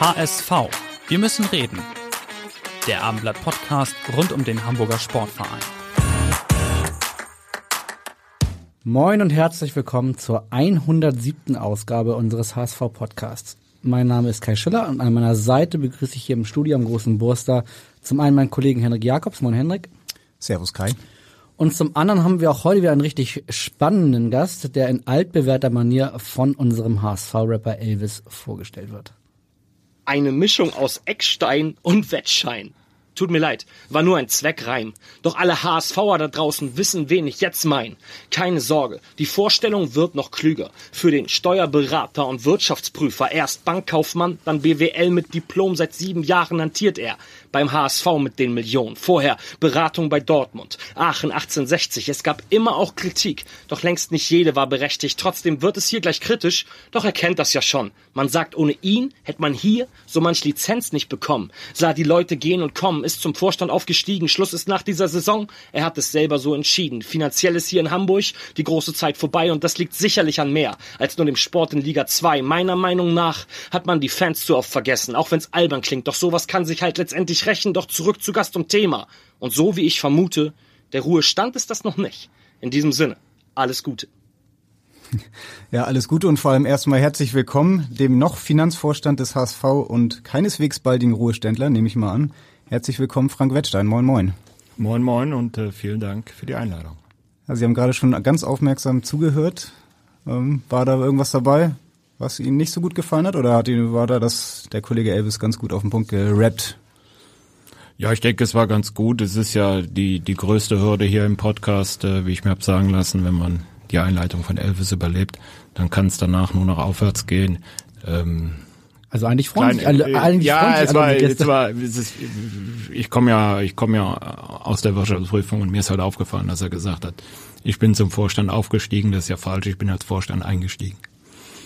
HSV. Wir müssen reden. Der Abendblatt Podcast rund um den Hamburger Sportverein. Moin und herzlich willkommen zur 107. Ausgabe unseres HSV Podcasts. Mein Name ist Kai Schiller und an meiner Seite begrüße ich hier im Studio am Großen Burster zum einen meinen Kollegen Henrik Jakobs. Moin Henrik. Servus Kai. Und zum anderen haben wir auch heute wieder einen richtig spannenden Gast, der in altbewährter Manier von unserem HSV-Rapper Elvis vorgestellt wird. Eine Mischung aus Eckstein und Wettschein. Tut mir leid, war nur ein Zweckreim. Doch alle HSVer da draußen wissen, wen ich jetzt mein. Keine Sorge, die Vorstellung wird noch klüger. Für den Steuerberater und Wirtschaftsprüfer erst Bankkaufmann, dann BWL mit Diplom, seit sieben Jahren hantiert er. Beim HSV mit den Millionen. Vorher Beratung bei Dortmund. Aachen 1860. Es gab immer auch Kritik. Doch längst nicht jede war berechtigt. Trotzdem wird es hier gleich kritisch. Doch er kennt das ja schon. Man sagt, ohne ihn hätte man hier so manch Lizenz nicht bekommen. Sah die Leute gehen und kommen ist zum Vorstand aufgestiegen. Schluss ist nach dieser Saison. Er hat es selber so entschieden. Finanziell ist hier in Hamburg die große Zeit vorbei und das liegt sicherlich an mehr als nur dem Sport in Liga 2. Meiner Meinung nach hat man die Fans zu oft vergessen, auch wenn es albern klingt. Doch sowas kann sich halt letztendlich rächen. Doch zurück zu Gast und Thema. Und so wie ich vermute, der Ruhestand ist das noch nicht. In diesem Sinne, alles Gute. Ja, alles Gute und vor allem erstmal herzlich willkommen dem noch Finanzvorstand des HSV und keineswegs baldigen Ruheständler, nehme ich mal an. Herzlich willkommen, Frank Wettstein. Moin, moin. Moin, moin und äh, vielen Dank für die Einladung. Ja, Sie haben gerade schon ganz aufmerksam zugehört. Ähm, war da irgendwas dabei, was Ihnen nicht so gut gefallen hat? Oder hat Ihnen, war da das, der Kollege Elvis ganz gut auf den Punkt gerappt? Ja, ich denke, es war ganz gut. Es ist ja die, die größte Hürde hier im Podcast, äh, wie ich mir habe sagen lassen, wenn man die Einleitung von Elvis überlebt, dann kann es danach nur noch aufwärts gehen. Ähm, also eigentlich freuen sich alle, eigentlich ja, freuen es war, es war, es ist, ich komme ja, ich komme ja aus der Wirtschaftsprüfung und mir ist halt aufgefallen, dass er gesagt hat, ich bin zum Vorstand aufgestiegen, das ist ja falsch, ich bin als Vorstand eingestiegen.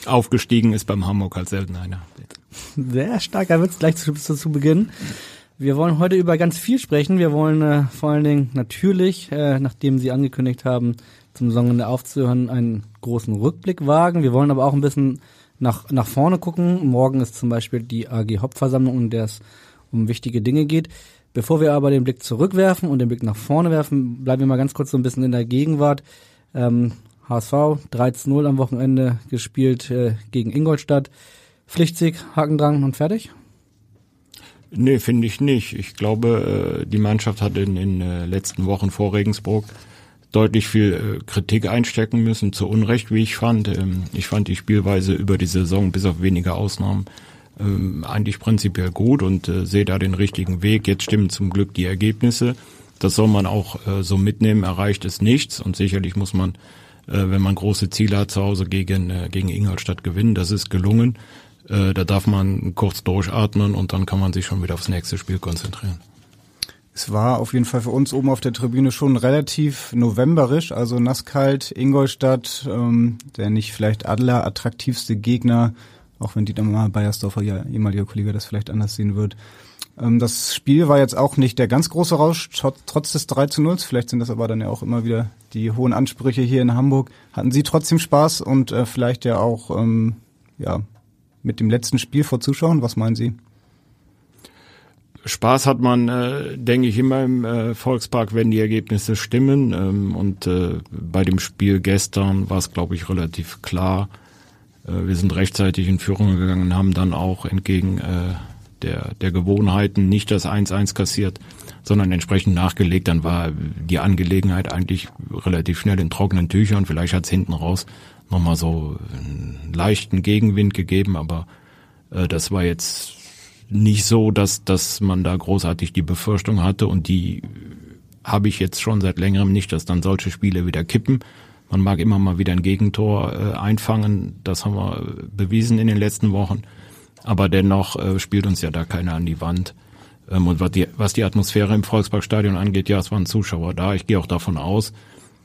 Aufgestiegen ist beim Hamburg halt selten einer. Sehr starker Witz gleich zu, zu, zu Beginn. Wir wollen heute über ganz viel sprechen. Wir wollen äh, vor allen Dingen natürlich, äh, nachdem Sie angekündigt haben, zum Saisonende aufzuhören, einen großen Rückblick wagen. Wir wollen aber auch ein bisschen nach, nach vorne gucken. Morgen ist zum Beispiel die AG Hauptversammlung, in der es um wichtige Dinge geht. Bevor wir aber den Blick zurückwerfen und den Blick nach vorne werfen, bleiben wir mal ganz kurz so ein bisschen in der Gegenwart. Ähm, HSV 13-0 am Wochenende gespielt äh, gegen Ingolstadt. Pflichtsieg, Hakendrang und fertig? Nee, finde ich nicht. Ich glaube, äh, die Mannschaft hat in den äh, letzten Wochen vor Regensburg deutlich viel äh, Kritik einstecken müssen, zu Unrecht, wie ich fand. Ähm, ich fand die Spielweise über die Saison, bis auf wenige Ausnahmen, ähm, eigentlich prinzipiell gut und sehe da den richtigen Weg. Jetzt stimmen zum Glück die Ergebnisse. Das soll man auch so mitnehmen. Erreicht ist nichts und sicherlich muss man, wenn man große Ziele hat, zu Hause gegen, gegen Ingolstadt gewinnen. Das ist gelungen. Da darf man kurz durchatmen und dann kann man sich schon wieder aufs nächste Spiel konzentrieren. Es war auf jeden Fall für uns oben auf der Tribüne schon relativ novemberisch, also nasskalt, Ingolstadt, ähm, der nicht vielleicht Adler attraktivste Gegner, auch wenn Dietmar Beiersdorfer, ja ehemaliger Kollege, das vielleicht anders sehen wird. Ähm, das Spiel war jetzt auch nicht der ganz große Rausch, trotz des 3 zu 0. Vielleicht sind das aber dann ja auch immer wieder die hohen Ansprüche hier in Hamburg. Hatten Sie trotzdem Spaß und äh, vielleicht ja auch ähm, ja, mit dem letzten Spiel vor Zuschauern? Was meinen Sie? Spaß hat man, äh, denke ich, immer im äh, Volkspark, wenn die Ergebnisse stimmen. Ähm, und äh, bei dem Spiel gestern war es, glaube ich, relativ klar. Äh, wir sind rechtzeitig in Führung gegangen und haben dann auch entgegen äh, der, der Gewohnheiten nicht das 1-1 kassiert, sondern entsprechend nachgelegt. Dann war die Angelegenheit eigentlich relativ schnell in trockenen Tüchern. Vielleicht hat es hinten raus nochmal so einen leichten Gegenwind gegeben, aber äh, das war jetzt nicht so, dass, dass man da großartig die Befürchtung hatte und die habe ich jetzt schon seit längerem nicht, dass dann solche Spiele wieder kippen, Man mag immer mal wieder ein Gegentor äh, einfangen, das haben wir bewiesen in den letzten Wochen. Aber dennoch äh, spielt uns ja da keiner an die Wand. Ähm, und was die, was die Atmosphäre im Volksparkstadion angeht, ja, es waren Zuschauer da. Ich gehe auch davon aus,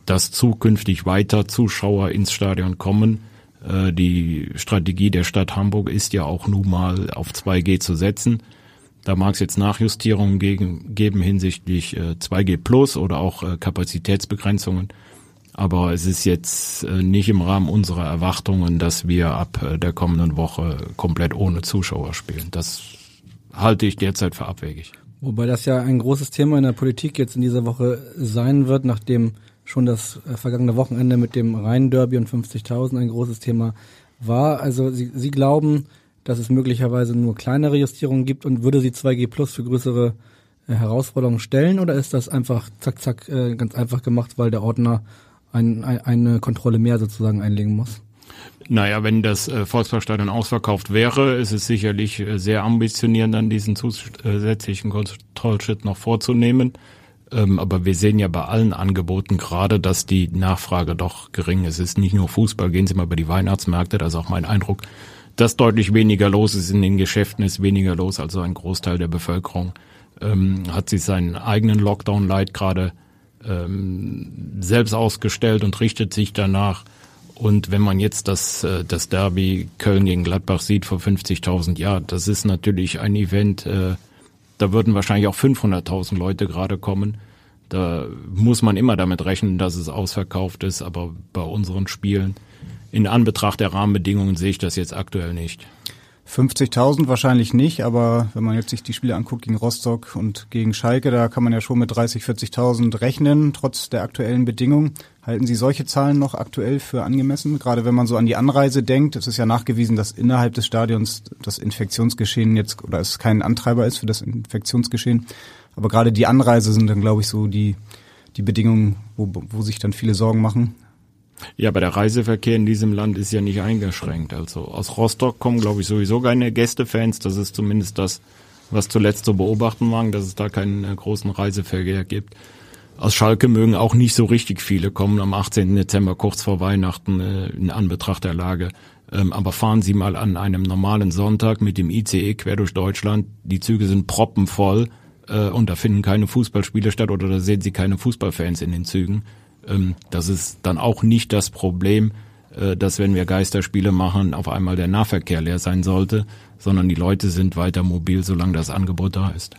dass zukünftig weiter Zuschauer ins Stadion kommen. Äh, die Strategie der Stadt Hamburg ist ja auch nun mal auf 2G zu setzen. Da mag es jetzt Nachjustierungen geben hinsichtlich äh, 2G Plus oder auch äh, Kapazitätsbegrenzungen. Aber es ist jetzt äh, nicht im Rahmen unserer Erwartungen, dass wir ab äh, der kommenden Woche komplett ohne Zuschauer spielen. Das halte ich derzeit für abwegig. Wobei das ja ein großes Thema in der Politik jetzt in dieser Woche sein wird, nachdem schon das äh, vergangene Wochenende mit dem Rhein-Derby und 50.000 ein großes Thema war. Also Sie, Sie glauben, dass es möglicherweise nur kleinere Justierungen gibt und würde Sie 2G Plus für größere Herausforderungen stellen oder ist das einfach zack, zack, ganz einfach gemacht, weil der Ordner ein, ein, eine Kontrolle mehr sozusagen einlegen muss? Naja, wenn das äh, Volksparkstadion ausverkauft wäre, ist es sicherlich äh, sehr ambitionierend, dann diesen zusätzlichen Kontrollschritt noch vorzunehmen. Ähm, aber wir sehen ja bei allen Angeboten gerade, dass die Nachfrage doch gering ist. Es ist nicht nur Fußball, gehen Sie mal über die Weihnachtsmärkte, das ist auch mein Eindruck, dass deutlich weniger los ist in den Geschäften, ist weniger los, also ein Großteil der Bevölkerung ähm, hat sich seinen eigenen Lockdown-Light gerade ähm, selbst ausgestellt und richtet sich danach. Und wenn man jetzt das, äh, das Derby Köln gegen Gladbach sieht vor 50.000, ja, das ist natürlich ein Event, äh, da würden wahrscheinlich auch 500.000 Leute gerade kommen. Da muss man immer damit rechnen, dass es ausverkauft ist, aber bei unseren Spielen in Anbetracht der Rahmenbedingungen sehe ich das jetzt aktuell nicht. 50.000 wahrscheinlich nicht, aber wenn man jetzt sich die Spiele anguckt gegen Rostock und gegen Schalke, da kann man ja schon mit 30, 40.000 rechnen, trotz der aktuellen Bedingungen. Halten Sie solche Zahlen noch aktuell für angemessen? Gerade wenn man so an die Anreise denkt, es ist ja nachgewiesen, dass innerhalb des Stadions das Infektionsgeschehen jetzt, oder es kein Antreiber ist für das Infektionsgeschehen. Aber gerade die Anreise sind dann, glaube ich, so die, die Bedingungen, wo, wo sich dann viele Sorgen machen. Ja, aber der Reiseverkehr in diesem Land ist ja nicht eingeschränkt. Also aus Rostock kommen, glaube ich, sowieso keine Gästefans. Das ist zumindest das, was zuletzt zu beobachten war, dass es da keinen äh, großen Reiseverkehr gibt. Aus Schalke mögen auch nicht so richtig viele kommen am 18. Dezember kurz vor Weihnachten äh, in Anbetracht der Lage. Ähm, aber fahren Sie mal an einem normalen Sonntag mit dem ICE quer durch Deutschland. Die Züge sind proppenvoll äh, und da finden keine Fußballspiele statt oder da sehen Sie keine Fußballfans in den Zügen. Ähm, das ist dann auch nicht das Problem, äh, dass wenn wir Geisterspiele machen, auf einmal der Nahverkehr leer sein sollte, sondern die Leute sind weiter mobil, solange das Angebot da ist.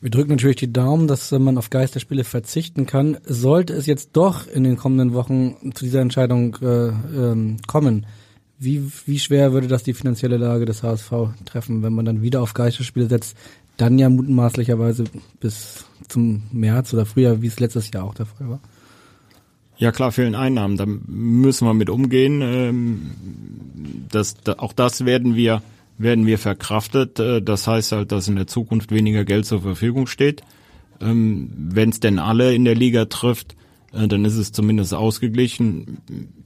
Wir drücken natürlich die Daumen, dass man auf Geisterspiele verzichten kann. Sollte es jetzt doch in den kommenden Wochen zu dieser Entscheidung äh, ähm, kommen, wie, wie schwer würde das die finanzielle Lage des HSV treffen, wenn man dann wieder auf Geisterspiele setzt, dann ja mutmaßlicherweise bis zum März oder Frühjahr, wie es letztes Jahr auch der Fall war? Ja klar, fehlen Einnahmen, da müssen wir mit umgehen. Ähm, das, auch das werden wir, werden wir verkraftet. Äh, das heißt halt, dass in der Zukunft weniger Geld zur Verfügung steht. Ähm, Wenn es denn alle in der Liga trifft, äh, dann ist es zumindest ausgeglichen.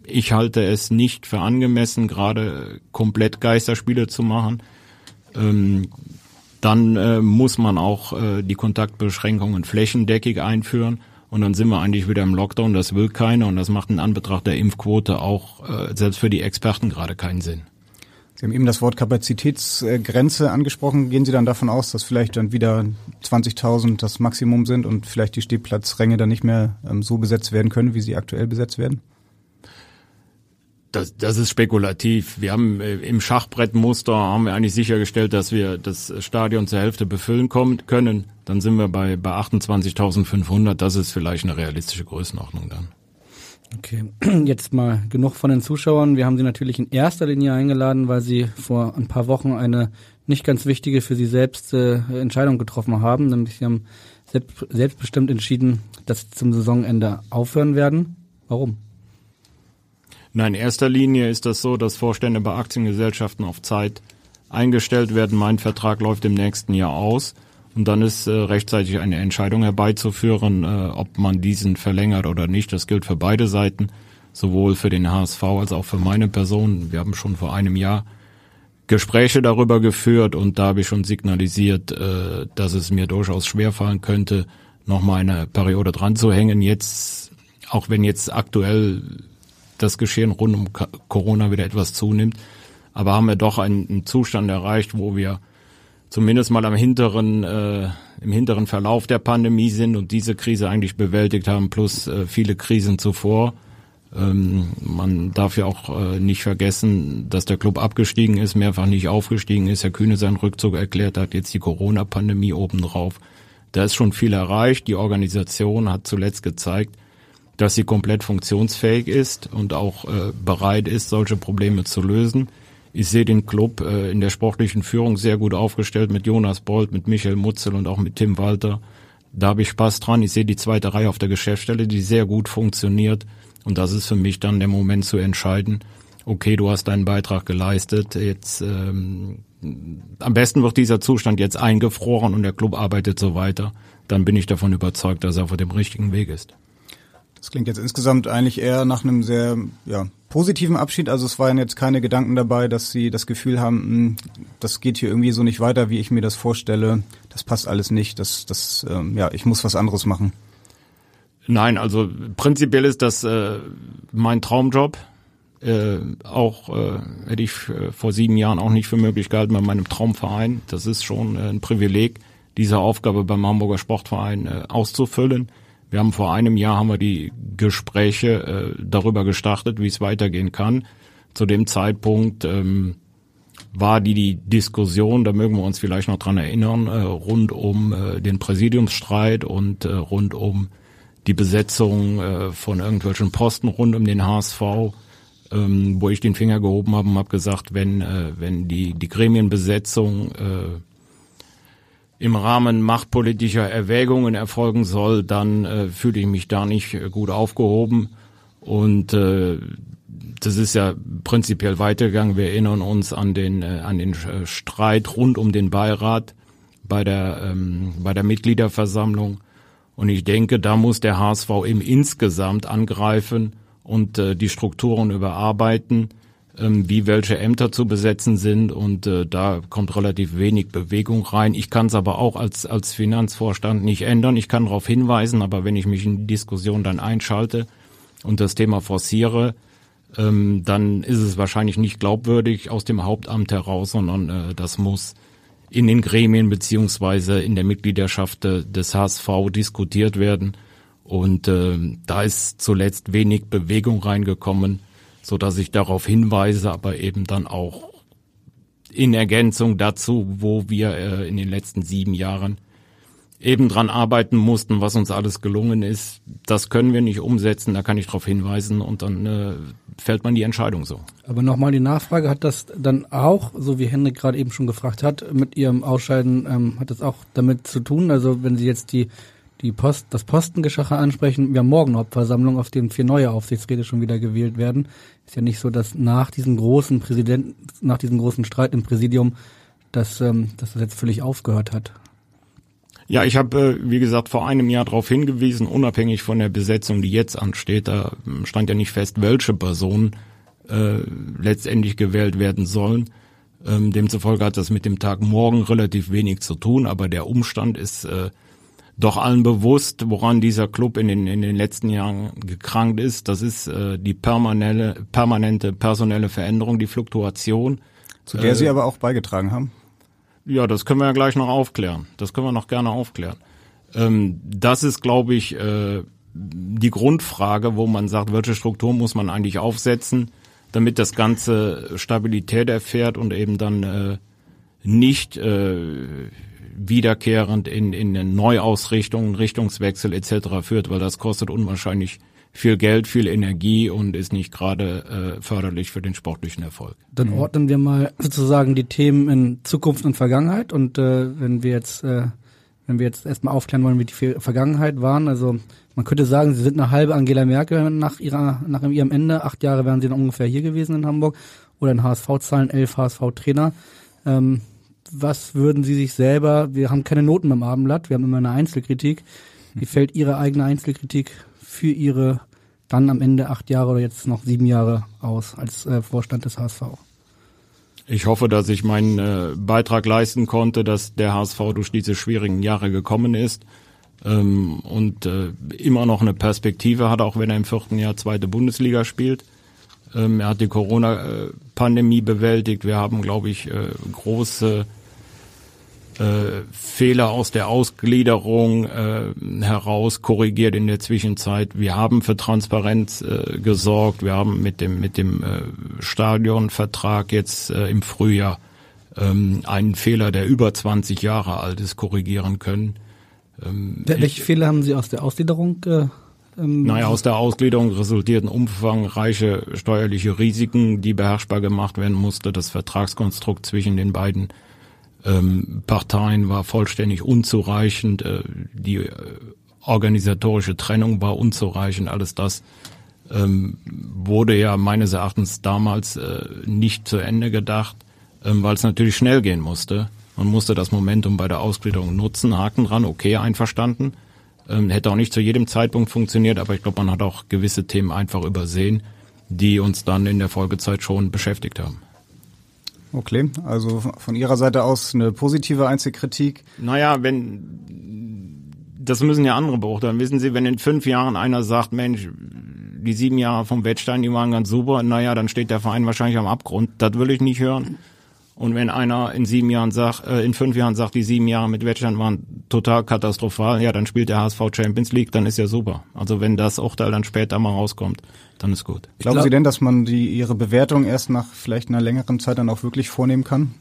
Ich halte es nicht für angemessen, gerade komplett Geisterspiele zu machen. Ähm, dann äh, muss man auch die Kontaktbeschränkungen flächendeckig einführen und dann sind wir eigentlich wieder im Lockdown, das will keiner und das macht in Anbetracht der Impfquote auch äh, selbst für die Experten gerade keinen Sinn. Sie haben eben das Wort Kapazitätsgrenze angesprochen. Gehen Sie dann davon aus, dass vielleicht dann wieder 20.000 das Maximum sind und vielleicht die Stehplatzränge dann nicht mehr ähm, so besetzt werden können, wie sie aktuell besetzt werden? Das, das ist spekulativ. Wir haben äh, im Schachbrettmuster haben wir eigentlich sichergestellt, dass wir das Stadion zur Hälfte befüllen kommen, können. Dann sind wir bei, bei 28.500. Das ist vielleicht eine realistische Größenordnung dann. Okay, jetzt mal genug von den Zuschauern. Wir haben Sie natürlich in erster Linie eingeladen, weil Sie vor ein paar Wochen eine nicht ganz wichtige für Sie selbst äh, Entscheidung getroffen haben. Nämlich Sie haben selbst, selbstbestimmt entschieden, dass Sie zum Saisonende aufhören werden. Warum? Nein, in erster Linie ist das so, dass Vorstände bei Aktiengesellschaften auf Zeit eingestellt werden. Mein Vertrag läuft im nächsten Jahr aus. Und dann ist äh, rechtzeitig eine Entscheidung herbeizuführen, äh, ob man diesen verlängert oder nicht. Das gilt für beide Seiten, sowohl für den HSV als auch für meine Person. Wir haben schon vor einem Jahr Gespräche darüber geführt und da habe ich schon signalisiert, äh, dass es mir durchaus schwerfallen könnte, noch mal eine Periode dran zu hängen. Jetzt, auch wenn jetzt aktuell das Geschehen rund um Corona wieder etwas zunimmt. Aber haben wir doch einen, einen Zustand erreicht, wo wir zumindest mal am hinteren, äh, im hinteren Verlauf der Pandemie sind und diese Krise eigentlich bewältigt haben, plus äh, viele Krisen zuvor. Ähm, man darf ja auch äh, nicht vergessen, dass der Club abgestiegen ist, mehrfach nicht aufgestiegen ist. Herr Kühne seinen Rückzug erklärt hat, jetzt die Corona-Pandemie obendrauf. Da ist schon viel erreicht. Die Organisation hat zuletzt gezeigt, dass sie komplett funktionsfähig ist und auch äh, bereit ist, solche Probleme zu lösen. Ich sehe den Club äh, in der sportlichen Führung sehr gut aufgestellt mit Jonas Bolt, mit Michael Mutzel und auch mit Tim Walter. Da habe ich Spaß dran. Ich sehe die zweite Reihe auf der Geschäftsstelle, die sehr gut funktioniert. Und das ist für mich dann der Moment zu entscheiden, okay, du hast deinen Beitrag geleistet, jetzt ähm, am besten wird dieser Zustand jetzt eingefroren und der Club arbeitet so weiter. Dann bin ich davon überzeugt, dass er auf dem richtigen Weg ist. Das klingt jetzt insgesamt eigentlich eher nach einem sehr ja, positiven Abschied. Also es waren jetzt keine Gedanken dabei, dass Sie das Gefühl haben, hm, das geht hier irgendwie so nicht weiter, wie ich mir das vorstelle. Das passt alles nicht. Das, das, ähm, ja, ich muss was anderes machen. Nein, also prinzipiell ist das äh, mein Traumjob. Äh, auch äh, hätte ich äh, vor sieben Jahren auch nicht für möglich gehalten bei meinem Traumverein. Das ist schon äh, ein Privileg, diese Aufgabe beim Hamburger Sportverein äh, auszufüllen. Wir haben vor einem Jahr haben wir die Gespräche äh, darüber gestartet, wie es weitergehen kann. Zu dem Zeitpunkt ähm, war die die Diskussion, da mögen wir uns vielleicht noch dran erinnern, äh, rund um äh, den Präsidiumsstreit und äh, rund um die Besetzung äh, von irgendwelchen Posten rund um den HSV, ähm, wo ich den Finger gehoben habe und habe gesagt, wenn äh, wenn die die Gremienbesetzung äh, im Rahmen machtpolitischer Erwägungen erfolgen soll, dann äh, fühle ich mich da nicht äh, gut aufgehoben. Und äh, das ist ja prinzipiell weitergegangen. Wir erinnern uns an den äh, an den äh, Streit rund um den Beirat bei der ähm, bei der Mitgliederversammlung. Und ich denke, da muss der HSV im insgesamt angreifen und äh, die Strukturen überarbeiten ähm, wie welche Ämter zu besetzen sind und äh, da kommt relativ wenig Bewegung rein. Ich kann es aber auch als, als Finanzvorstand nicht ändern. Ich kann darauf hinweisen, aber wenn ich mich in die Diskussion dann einschalte und das Thema forciere, ähm, dann ist es wahrscheinlich nicht glaubwürdig aus dem Hauptamt heraus, sondern äh, das muss in den Gremien beziehungsweise in der Mitgliedschaft äh, des HSV diskutiert werden. Und äh, da ist zuletzt wenig Bewegung reingekommen so dass ich darauf hinweise, aber eben dann auch in Ergänzung dazu, wo wir äh, in den letzten sieben Jahren eben dran arbeiten mussten, was uns alles gelungen ist. Das können wir nicht umsetzen, da kann ich darauf hinweisen und dann äh, fällt man die Entscheidung so. Aber nochmal die Nachfrage, hat das dann auch, so wie Henrik gerade eben schon gefragt hat, mit Ihrem Ausscheiden, ähm, hat das auch damit zu tun? Also wenn Sie jetzt die die Post, das Postengeschache ansprechen. Wir haben morgen Hauptversammlung, auf dem vier neue Aufsichtsräte schon wieder gewählt werden. Ist ja nicht so, dass nach diesem großen Präsident, nach diesem großen Streit im Präsidium, dass, ähm, dass das jetzt völlig aufgehört hat. Ja, ich habe, äh, wie gesagt, vor einem Jahr darauf hingewiesen, unabhängig von der Besetzung, die jetzt ansteht, da stand ja nicht fest, welche Personen äh, letztendlich gewählt werden sollen. Ähm, demzufolge hat das mit dem Tag morgen relativ wenig zu tun, aber der Umstand ist äh, doch allen bewusst, woran dieser Club in den, in den letzten Jahren gekrankt ist. Das ist äh, die permanente, permanente personelle Veränderung, die Fluktuation. Zu der äh, Sie aber auch beigetragen haben? Ja, das können wir ja gleich noch aufklären. Das können wir noch gerne aufklären. Ähm, das ist, glaube ich, äh, die Grundfrage, wo man sagt, welche Struktur muss man eigentlich aufsetzen, damit das Ganze Stabilität erfährt und eben dann äh, nicht äh, wiederkehrend in, in eine Neuausrichtung, Richtungswechsel etc. führt, weil das kostet unwahrscheinlich viel Geld, viel Energie und ist nicht gerade äh, förderlich für den sportlichen Erfolg. Dann ordnen wir mal sozusagen die Themen in Zukunft und Vergangenheit und äh, wenn wir jetzt äh, wenn wir jetzt erstmal aufklären wollen, wie die Vergangenheit waren, also man könnte sagen, sie sind eine halbe Angela Merkel nach ihrer nach ihrem Ende. Acht Jahre wären sie dann ungefähr hier gewesen in Hamburg oder in HSV-Zahlen elf HSV-Trainer. Ähm, was würden Sie sich selber, wir haben keine Noten beim Abendblatt, wir haben immer eine Einzelkritik. Wie fällt Ihre eigene Einzelkritik für Ihre dann am Ende acht Jahre oder jetzt noch sieben Jahre aus als äh, Vorstand des HSV? Ich hoffe, dass ich meinen äh, Beitrag leisten konnte, dass der HSV durch diese schwierigen Jahre gekommen ist ähm, und äh, immer noch eine Perspektive hat, auch wenn er im vierten Jahr zweite Bundesliga spielt. Ähm, er hat die Corona-Pandemie bewältigt. Wir haben, glaube ich, äh, große äh, Fehler aus der Ausgliederung äh, heraus korrigiert in der Zwischenzeit. Wir haben für Transparenz äh, gesorgt. Wir haben mit dem mit dem äh, Stadionvertrag jetzt äh, im Frühjahr ähm, einen Fehler, der über 20 Jahre alt ist, korrigieren können. Ähm, Welche Fehler haben Sie aus der Ausgliederung? Äh ähm, naja, aus der Ausgliederung resultierten umfangreiche steuerliche Risiken, die beherrschbar gemacht werden musste. Das Vertragskonstrukt zwischen den beiden ähm, Parteien war vollständig unzureichend. Äh, die äh, organisatorische Trennung war unzureichend. Alles das ähm, wurde ja meines Erachtens damals äh, nicht zu Ende gedacht, ähm, weil es natürlich schnell gehen musste. Man musste das Momentum bei der Ausgliederung nutzen. Haken dran, okay, einverstanden. Ähm, hätte auch nicht zu jedem Zeitpunkt funktioniert, aber ich glaube, man hat auch gewisse Themen einfach übersehen, die uns dann in der Folgezeit schon beschäftigt haben. Okay, also von Ihrer Seite aus eine positive Einzelkritik. Naja, wenn das müssen ja andere beurteilen. Wissen Sie, wenn in fünf Jahren einer sagt, Mensch, die sieben Jahre vom Wettstein, die waren ganz super, naja, dann steht der Verein wahrscheinlich am Abgrund. Das will ich nicht hören. Und wenn einer in sieben Jahren sagt, äh, in fünf Jahren sagt, die sieben Jahre mit Wettstand waren total katastrophal, ja, dann spielt der HSV Champions League, dann ist ja super. Also wenn das Urteil dann später mal rauskommt, dann ist gut. Glauben glaub, Sie denn, dass man die ihre Bewertung erst nach vielleicht einer längeren Zeit dann auch wirklich vornehmen kann?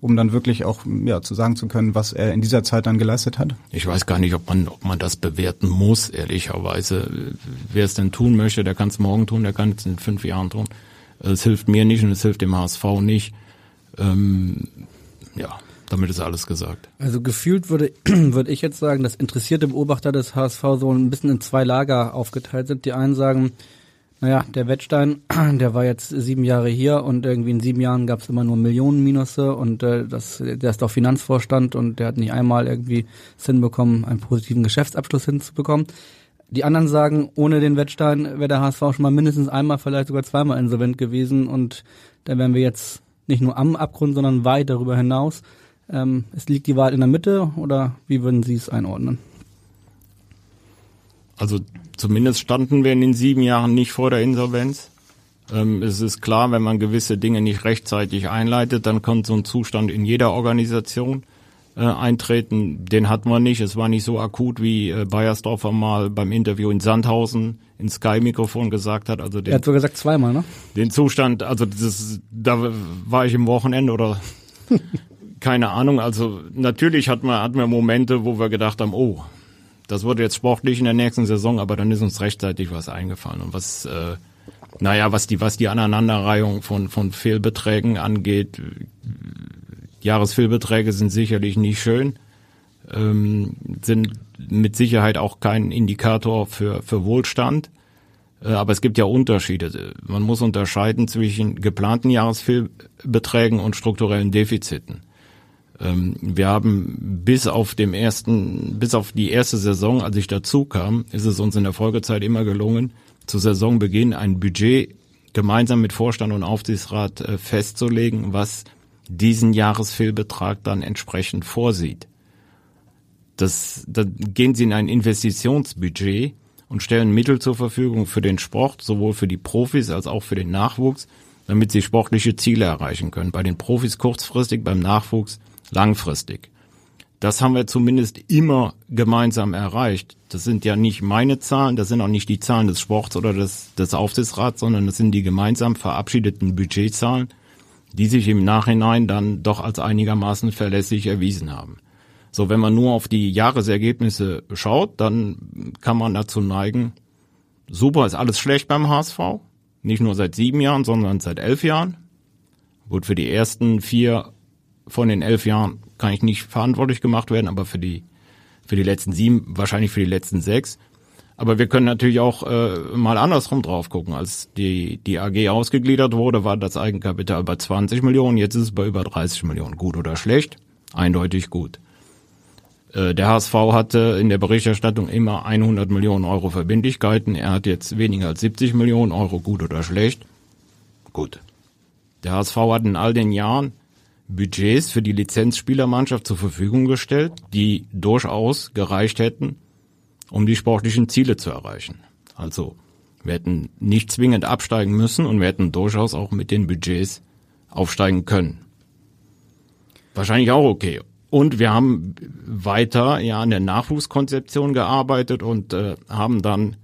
Um dann wirklich auch ja, zu sagen zu können, was er in dieser Zeit dann geleistet hat? Ich weiß gar nicht, ob man, ob man das bewerten muss, ehrlicherweise. Wer es denn tun möchte, der kann es morgen tun, der kann es in fünf Jahren tun. Es hilft mir nicht und es hilft dem HSV nicht. Ähm, ja, damit ist alles gesagt. Also gefühlt würde, würde ich jetzt sagen, dass interessierte Beobachter des HSV so ein bisschen in zwei Lager aufgeteilt sind. Die einen sagen, naja, der Wettstein, der war jetzt sieben Jahre hier und irgendwie in sieben Jahren gab es immer nur Millionen Minusse und äh, das, der ist doch Finanzvorstand und der hat nicht einmal irgendwie es hinbekommen, einen positiven Geschäftsabschluss hinzubekommen. Die anderen sagen, ohne den Wettstein wäre der HSV schon mal mindestens einmal, vielleicht sogar zweimal insolvent gewesen und da wären wir jetzt nicht nur am Abgrund, sondern weit darüber hinaus. Ähm, es liegt die Wahl in der Mitte oder wie würden Sie es einordnen? Also zumindest standen wir in den sieben Jahren nicht vor der Insolvenz. Ähm, es ist klar, wenn man gewisse Dinge nicht rechtzeitig einleitet, dann kommt so ein Zustand in jeder Organisation äh, eintreten. Den hat man nicht. Es war nicht so akut, wie äh, Bayersdorfer mal beim Interview in Sandhausen ins Sky-Mikrofon gesagt hat. Also den, er hat so gesagt zweimal, ne? Den Zustand, also das, da war ich im Wochenende oder keine Ahnung. Also natürlich hat man, hat man Momente, wo wir gedacht haben, oh, das wurde jetzt sportlich in der nächsten Saison, aber dann ist uns rechtzeitig was eingefallen. Und was, äh, naja, was die, was die Aneinanderreihung von, von Fehlbeträgen angeht, Jahresfehlbeträge sind sicherlich nicht schön, ähm, sind mit Sicherheit auch kein Indikator für, für Wohlstand. Äh, aber es gibt ja Unterschiede. Man muss unterscheiden zwischen geplanten Jahresfehlbeträgen und strukturellen Defiziten. Ähm, wir haben bis auf dem ersten, bis auf die erste Saison, als ich dazu kam, ist es uns in der Folgezeit immer gelungen, zu Saisonbeginn ein Budget gemeinsam mit Vorstand und Aufsichtsrat äh, festzulegen, was diesen Jahresfehlbetrag dann entsprechend vorsieht. Das, dann gehen sie in ein Investitionsbudget und stellen Mittel zur Verfügung für den Sport, sowohl für die Profis als auch für den Nachwuchs, damit sie sportliche Ziele erreichen können. Bei den Profis kurzfristig, beim Nachwuchs langfristig. Das haben wir zumindest immer gemeinsam erreicht. Das sind ja nicht meine Zahlen, das sind auch nicht die Zahlen des Sports oder des, des Aufsichtsrats, sondern das sind die gemeinsam verabschiedeten Budgetzahlen, die sich im Nachhinein dann doch als einigermaßen verlässlich erwiesen haben. So, wenn man nur auf die Jahresergebnisse schaut, dann kann man dazu neigen, super ist alles schlecht beim HSV. Nicht nur seit sieben Jahren, sondern seit elf Jahren. Gut, für die ersten vier von den elf Jahren kann ich nicht verantwortlich gemacht werden, aber für die, für die letzten sieben, wahrscheinlich für die letzten sechs. Aber wir können natürlich auch äh, mal andersrum drauf gucken. Als die, die AG ausgegliedert wurde, war das Eigenkapital bei 20 Millionen, jetzt ist es bei über 30 Millionen. Gut oder schlecht? Eindeutig gut. Äh, der HSV hatte in der Berichterstattung immer 100 Millionen Euro Verbindlichkeiten. Er hat jetzt weniger als 70 Millionen Euro, gut oder schlecht? Gut. Der HSV hat in all den Jahren Budgets für die Lizenzspielermannschaft zur Verfügung gestellt, die durchaus gereicht hätten, um die sportlichen Ziele zu erreichen. Also Wir hätten nicht zwingend absteigen müssen und wir hätten durchaus auch mit den Budgets aufsteigen können. Wahrscheinlich auch okay. Und wir haben weiter ja an der Nachwuchskonzeption gearbeitet und äh, haben dann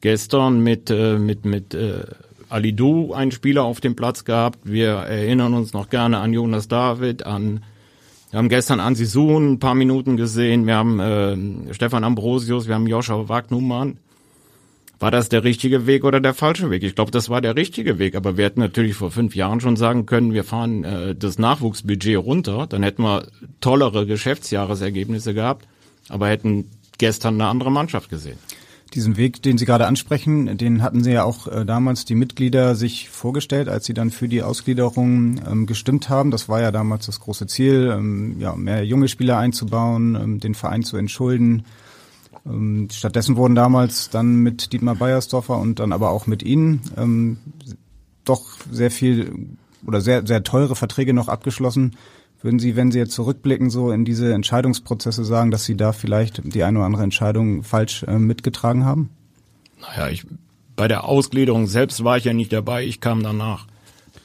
gestern mit äh, mit mit äh, Alidou einen Spieler auf dem Platz gehabt. Wir erinnern uns noch gerne an Jonas David, an wir haben gestern Ansi Suhn ein paar Minuten gesehen, wir haben äh, Stefan Ambrosius, wir haben Joscha Wagnumann. War das der richtige Weg oder der falsche Weg? Ich glaube, das war der richtige Weg, aber wir hätten natürlich vor fünf Jahren schon sagen können, wir fahren äh, das Nachwuchsbudget runter, dann hätten wir tollere Geschäftsjahresergebnisse gehabt, aber hätten gestern eine andere Mannschaft gesehen. Diesen Weg, den Sie gerade ansprechen, den hatten Sie ja auch äh, damals die Mitglieder sich vorgestellt, als sie dann für die Ausgliederung ähm, gestimmt haben. Das war ja damals das große Ziel, ähm, ja, mehr junge Spieler einzubauen, ähm, den Verein zu entschulden. Ähm, stattdessen wurden damals dann mit Dietmar Beiersdorfer und dann aber auch mit Ihnen ähm, doch sehr viel oder sehr, sehr teure Verträge noch abgeschlossen. Würden Sie, wenn Sie jetzt zurückblicken, so in diese Entscheidungsprozesse sagen, dass Sie da vielleicht die eine oder andere Entscheidung falsch äh, mitgetragen haben? Naja, ich, bei der Ausgliederung selbst war ich ja nicht dabei, ich kam danach.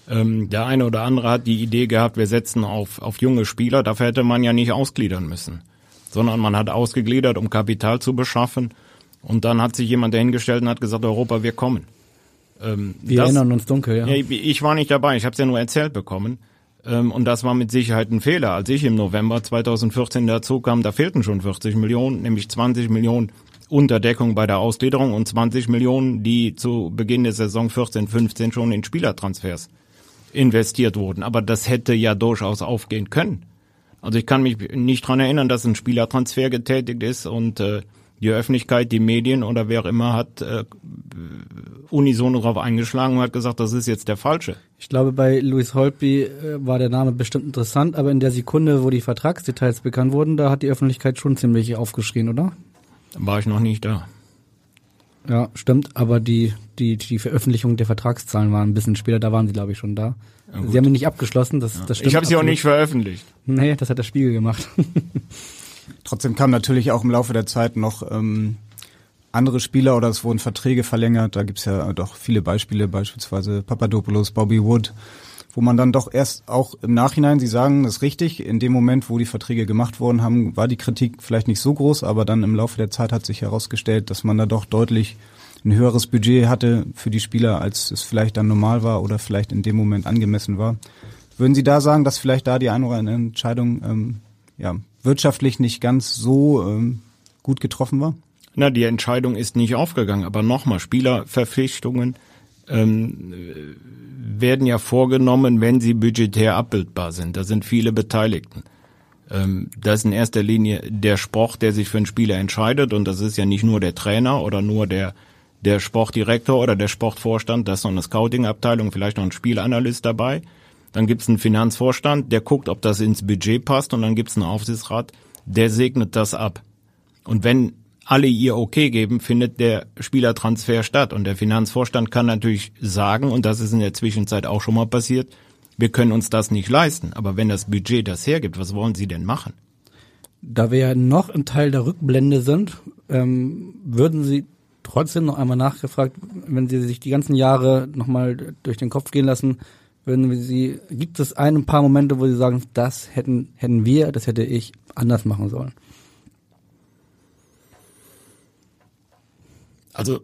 Ähm, der eine oder andere hat die Idee gehabt, wir setzen auf, auf junge Spieler, dafür hätte man ja nicht ausgliedern müssen. Sondern man hat ausgegliedert, um Kapital zu beschaffen. Und dann hat sich jemand dahingestellt und hat gesagt, Europa, wir kommen. Ähm, wir das, erinnern uns dunkel, ja. ja ich, ich war nicht dabei, ich habe es ja nur erzählt bekommen. Ähm, und das war mit Sicherheit ein Fehler. Als ich im November 2014 dazu kam, da fehlten schon 40 Millionen, nämlich 20 Millionen Unterdeckung bei der Ausgliederung und 20 Millionen, die zu Beginn der Saison 14, 15 schon in Spielertransfers investiert wurden. Aber das hätte ja durchaus aufgehen können. Also ich kann mich nicht dran erinnern, dass ein Spielertransfer getätigt ist und äh, die Öffentlichkeit, die Medien oder wer auch immer hat äh, unisono darauf eingeschlagen und hat gesagt, das ist jetzt der falsche. Ich glaube, bei Louis Holtby äh, war der Name bestimmt interessant, aber in der Sekunde, wo die Vertragsdetails bekannt wurden, da hat die Öffentlichkeit schon ziemlich aufgeschrien, oder? War ich noch nicht da. Ja, stimmt, aber die, die, die Veröffentlichung der Vertragszahlen waren ein bisschen später, da waren sie, glaube ich, schon da. Ja, sie haben ihn nicht abgeschlossen, das, ja. das stimmt. Ich habe sie auch nicht veröffentlicht. Nee, das hat der Spiegel gemacht. Trotzdem kam natürlich auch im Laufe der Zeit noch ähm, andere Spieler oder es wurden Verträge verlängert. Da gibt's ja doch viele Beispiele, beispielsweise Papadopoulos, Bobby Wood, wo man dann doch erst auch im Nachhinein, Sie sagen das ist richtig, in dem Moment, wo die Verträge gemacht worden haben, war die Kritik vielleicht nicht so groß, aber dann im Laufe der Zeit hat sich herausgestellt, dass man da doch deutlich ein höheres Budget hatte für die Spieler, als es vielleicht dann normal war oder vielleicht in dem Moment angemessen war. Würden Sie da sagen, dass vielleicht da die eine oder andere Entscheidung ähm, ja, wirtschaftlich nicht ganz so ähm, gut getroffen war? Na, die Entscheidung ist nicht aufgegangen. Aber nochmal, Spielerverpflichtungen ähm, werden ja vorgenommen, wenn sie budgetär abbildbar sind. Da sind viele Beteiligten. Ähm, das ist in erster Linie der Sport, der sich für einen Spieler entscheidet. Und das ist ja nicht nur der Trainer oder nur der, der Sportdirektor oder der Sportvorstand. Das ist noch eine Scouting-Abteilung, vielleicht noch ein Spielanalyst dabei. Dann gibt's einen Finanzvorstand, der guckt, ob das ins Budget passt. Und dann gibt's einen Aufsichtsrat, der segnet das ab. Und wenn alle ihr okay geben, findet der Spielertransfer statt. Und der Finanzvorstand kann natürlich sagen, und das ist in der Zwischenzeit auch schon mal passiert, wir können uns das nicht leisten. Aber wenn das Budget das hergibt, was wollen Sie denn machen? Da wir ja noch ein Teil der Rückblende sind, ähm, würden Sie trotzdem noch einmal nachgefragt, wenn Sie sich die ganzen Jahre nochmal durch den Kopf gehen lassen, würden Sie, gibt es ein paar Momente, wo Sie sagen, das hätten, hätten wir, das hätte ich anders machen sollen? Also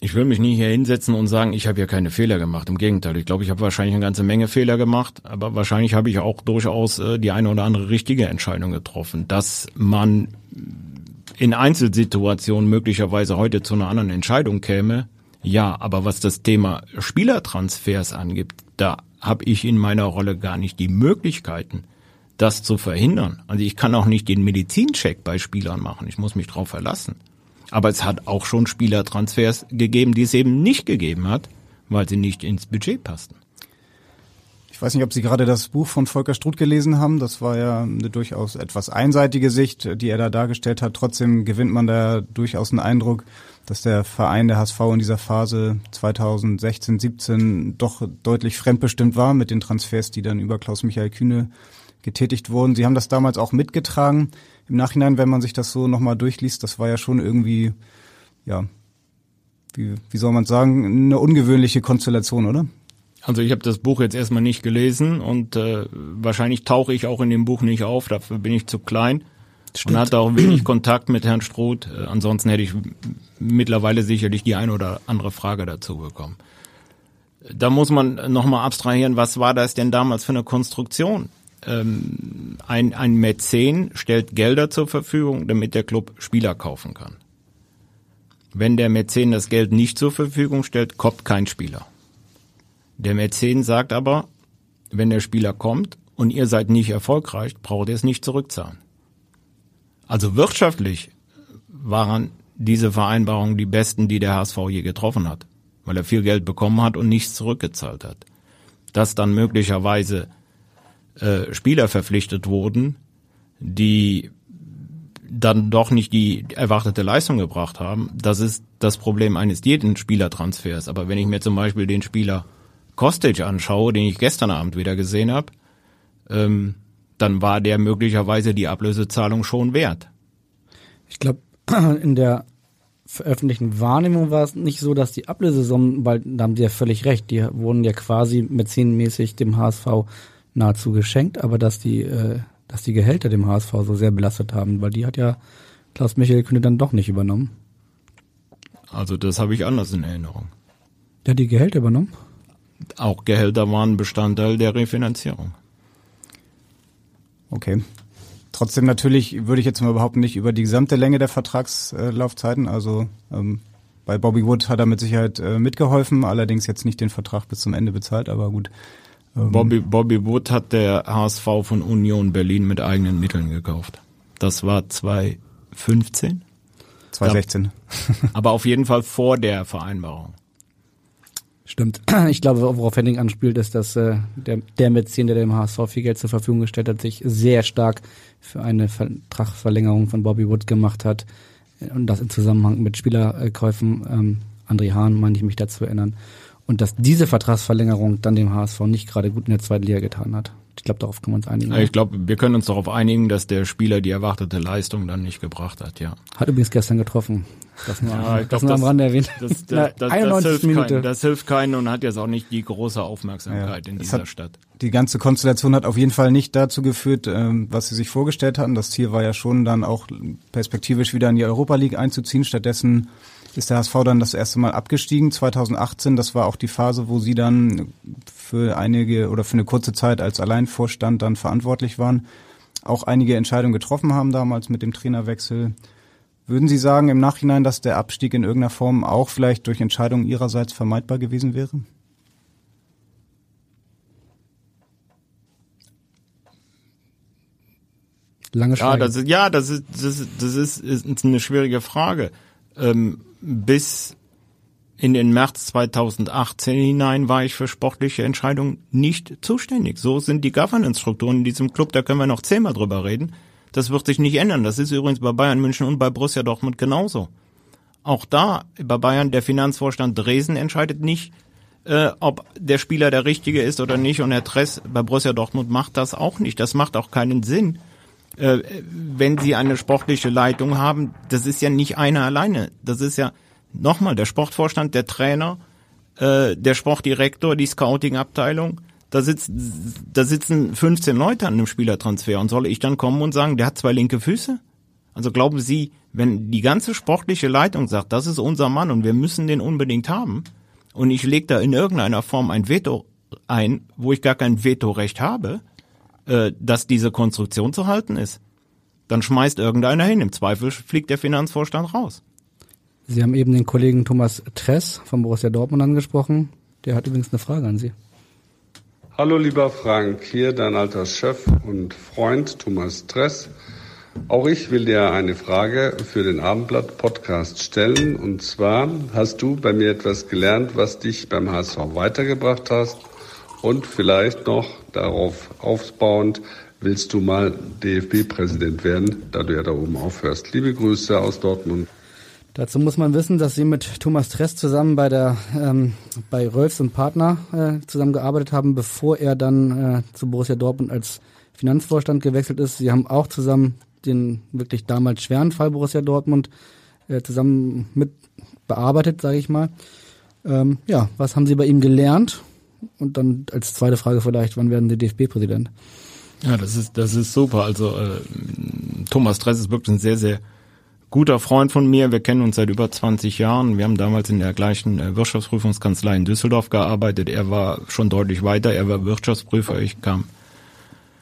ich will mich nicht hier hinsetzen und sagen, ich habe ja keine Fehler gemacht. Im Gegenteil, ich glaube, ich habe wahrscheinlich eine ganze Menge Fehler gemacht, aber wahrscheinlich habe ich auch durchaus äh, die eine oder andere richtige Entscheidung getroffen, dass man in Einzelsituationen möglicherweise heute zu einer anderen Entscheidung käme. Ja, aber was das Thema Spielertransfers angibt, da habe ich in meiner Rolle gar nicht die Möglichkeiten, das zu verhindern. Also ich kann auch nicht den Medizincheck bei Spielern machen. Ich muss mich darauf verlassen. Aber es hat auch schon Spielertransfers gegeben, die es eben nicht gegeben hat, weil sie nicht ins Budget passten. Ich weiß nicht, ob Sie gerade das Buch von Volker Struth gelesen haben. Das war ja eine durchaus etwas einseitige Sicht, die er da dargestellt hat. Trotzdem gewinnt man da durchaus einen Eindruck, dass der Verein der HSV in dieser Phase 2016, 17 doch deutlich fremdbestimmt war mit den Transfers, die dann über Klaus-Michael Kühne getätigt wurden. Sie haben das damals auch mitgetragen im Nachhinein, wenn man sich das so nochmal durchliest, das war ja schon irgendwie, ja, wie, wie soll man sagen, eine ungewöhnliche Konstellation, oder? Also ich habe das Buch jetzt erstmal nicht gelesen und äh, wahrscheinlich tauche ich auch in dem Buch nicht auf, dafür bin ich zu klein. Stimmt. Und hatte auch wenig Kontakt mit Herrn Struth. Äh, ansonsten hätte ich mittlerweile sicherlich die eine oder andere Frage dazu bekommen. Da muss man nochmal abstrahieren, was war das denn damals für eine Konstruktion? Ähm, ein, ein Mäzen stellt Gelder zur Verfügung, damit der Club Spieler kaufen kann. Wenn der Mäzen das Geld nicht zur Verfügung stellt, kommt kein Spieler. Der Mäzen sagt aber, wenn der Spieler kommt und ihr seid nicht erfolgreich, braucht ihr es nicht zurückzahlen. Also wirtschaftlich waren diese Vereinbarungen die besten, die der HSV je getroffen hat, weil er viel Geld bekommen hat und nichts zurückgezahlt hat. Dass dann möglicherweise äh, Spieler verpflichtet wurden, die dann doch nicht die erwartete Leistung gebracht haben, das ist das Problem eines jeden Spielertransfers. Aber wenn ich mir zum Beispiel den Spieler Kostic anschaue, den ich gestern Abend wieder gesehen habe, ähm, dann war der möglicherweise die Ablösezahlung schon wert. Ich glaube, in der veröffentlichten Wahrnehmung war es nicht so, dass die Ablösesummen, weil da haben Sie ja völlig recht, die wurden ja quasi mäzenenmäßig dem HSV nahezu geschenkt, aber dass die, äh, dass die Gehälter dem HSV so sehr belastet haben, weil die hat ja Klaus Michael Kühne dann doch nicht übernommen. Also das habe ich anders in Erinnerung. Der hat die Gehälter übernommen? Auch Gehälter waren Bestandteil der Refinanzierung. Okay. Trotzdem natürlich würde ich jetzt mal behaupten, nicht über die gesamte Länge der Vertragslaufzeiten. Also ähm, bei Bobby Wood hat er mit Sicherheit äh, mitgeholfen, allerdings jetzt nicht den Vertrag bis zum Ende bezahlt, aber gut. Ähm, Bobby, Bobby Wood hat der HSV von Union Berlin mit eigenen Mitteln gekauft. Das war 2015? 2016. aber auf jeden Fall vor der Vereinbarung. Stimmt. Ich glaube, worauf Henning anspielt, ist, dass äh, der, der Mäzen, der dem HSV viel Geld zur Verfügung gestellt hat, sich sehr stark für eine Vertragsverlängerung von Bobby Wood gemacht hat. Und das im Zusammenhang mit Spielerkäufen. Ähm, André Hahn, meine ich mich dazu erinnern. Und dass diese Vertragsverlängerung dann dem HSV nicht gerade gut in der zweiten Liga getan hat. Ich glaube, darauf können wir uns einigen. Ich glaube, wir können uns darauf einigen, dass der Spieler die erwartete Leistung dann nicht gebracht hat, ja. Hat übrigens gestern getroffen. Das nur, ja, das nur am Rande erwähnt. Das, das, das, das, hilft Minute. das hilft keinen und hat jetzt auch nicht die große Aufmerksamkeit ja, in dieser Stadt. Die ganze Konstellation hat auf jeden Fall nicht dazu geführt, ähm, was sie sich vorgestellt hatten. Das Ziel war ja schon dann auch perspektivisch wieder in die Europa League einzuziehen. Stattdessen ist der HSV dann das erste Mal abgestiegen, 2018. Das war auch die Phase, wo sie dann für einige oder für eine kurze Zeit als Alleinvorstand dann verantwortlich waren. Auch einige Entscheidungen getroffen haben damals mit dem Trainerwechsel. Würden Sie sagen im Nachhinein, dass der Abstieg in irgendeiner Form auch vielleicht durch Entscheidungen Ihrerseits vermeidbar gewesen wäre? Lange Ja, das ist, ja, das ist, das ist, das ist, ist eine schwierige Frage. Ähm, bis in den März 2018 hinein war ich für sportliche Entscheidungen nicht zuständig. So sind die Governance-Strukturen in diesem Club, da können wir noch zehnmal drüber reden. Das wird sich nicht ändern. Das ist übrigens bei Bayern München und bei Borussia Dortmund genauso. Auch da, bei Bayern, der Finanzvorstand Dresden entscheidet nicht, äh, ob der Spieler der richtige ist oder nicht. Und Herr Tress bei Borussia Dortmund macht das auch nicht. Das macht auch keinen Sinn äh, wenn sie eine sportliche Leitung haben, das ist ja nicht einer alleine. Das ist ja nochmal der Sportvorstand, der Trainer, äh, der Sportdirektor, die Scouting-Abteilung. Da, sitzt, da sitzen 15 Leute an einem Spielertransfer und soll ich dann kommen und sagen, der hat zwei linke Füße? Also glauben Sie, wenn die ganze sportliche Leitung sagt, das ist unser Mann und wir müssen den unbedingt haben, und ich lege da in irgendeiner Form ein Veto ein, wo ich gar kein Vetorecht habe, äh, dass diese Konstruktion zu halten ist. Dann schmeißt irgendeiner hin. Im Zweifel fliegt der Finanzvorstand raus. Sie haben eben den Kollegen Thomas Tress von Borussia Dortmund angesprochen. Der hat übrigens eine Frage an Sie. Hallo lieber Frank, hier dein alter Chef und Freund Thomas Tress. Auch ich will dir eine Frage für den Abendblatt Podcast stellen. Und zwar hast du bei mir etwas gelernt, was dich beim HSV weitergebracht hast und vielleicht noch darauf aufbauend, willst du mal DFB-Präsident werden, da du ja da oben aufhörst. Liebe Grüße aus Dortmund. Dazu muss man wissen, dass Sie mit Thomas Tress zusammen bei der ähm, bei Rolfs und Partner äh, zusammengearbeitet haben, bevor er dann äh, zu Borussia Dortmund als Finanzvorstand gewechselt ist. Sie haben auch zusammen den wirklich damals schweren Fall Borussia Dortmund äh, zusammen mit bearbeitet, sage ich mal. Ähm, ja, was haben Sie bei ihm gelernt? Und dann als zweite Frage vielleicht, wann werden Sie DFB-Präsident? Ja, das ist das ist super. Also äh, Thomas Dress ist wirklich ein sehr sehr guter Freund von mir. Wir kennen uns seit über 20 Jahren. Wir haben damals in der gleichen äh, Wirtschaftsprüfungskanzlei in Düsseldorf gearbeitet. Er war schon deutlich weiter. Er war Wirtschaftsprüfer. Ich kam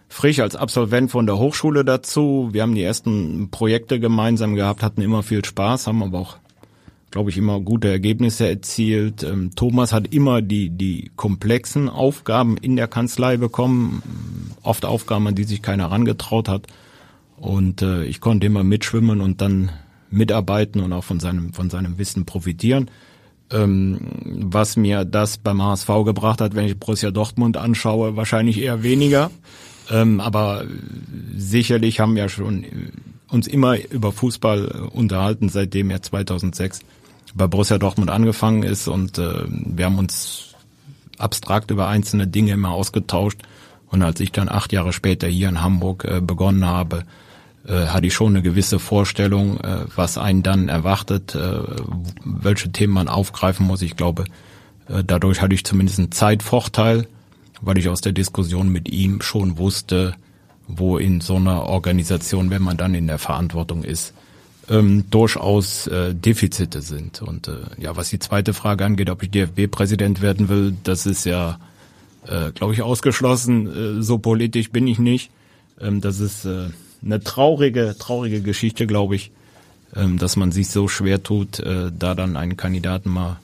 frisch als Absolvent von der Hochschule dazu. Wir haben die ersten Projekte gemeinsam gehabt, hatten immer viel Spaß, haben aber auch, glaube ich, immer gute Ergebnisse erzielt. Ähm, Thomas hat immer die, die komplexen Aufgaben in der Kanzlei bekommen, oft Aufgaben, an die sich keiner herangetraut hat. Und äh, ich konnte immer mitschwimmen und dann mitarbeiten und auch von seinem, von seinem Wissen profitieren. Ähm, was mir das beim HSV gebracht hat, wenn ich Borussia Dortmund anschaue, wahrscheinlich eher weniger. Ähm, aber sicherlich haben wir schon uns immer über Fußball unterhalten, seitdem er 2006 bei Borussia Dortmund angefangen ist und äh, wir haben uns abstrakt über einzelne Dinge immer ausgetauscht. Und als ich dann acht Jahre später hier in Hamburg äh, begonnen habe, äh, hatte ich schon eine gewisse Vorstellung, äh, was einen dann erwartet, äh, welche Themen man aufgreifen muss. Ich glaube, äh, dadurch hatte ich zumindest einen Zeitvorteil, weil ich aus der Diskussion mit ihm schon wusste, wo in so einer Organisation, wenn man dann in der Verantwortung ist, ähm, durchaus äh, Defizite sind. Und äh, ja, was die zweite Frage angeht, ob ich DFB-Präsident werden will, das ist ja, äh, glaube ich, ausgeschlossen. Äh, so politisch bin ich nicht. Ähm, das ist äh, eine traurige, traurige Geschichte, glaube ich, ähm, dass man sich so schwer tut, äh, da dann einen Kandidaten mal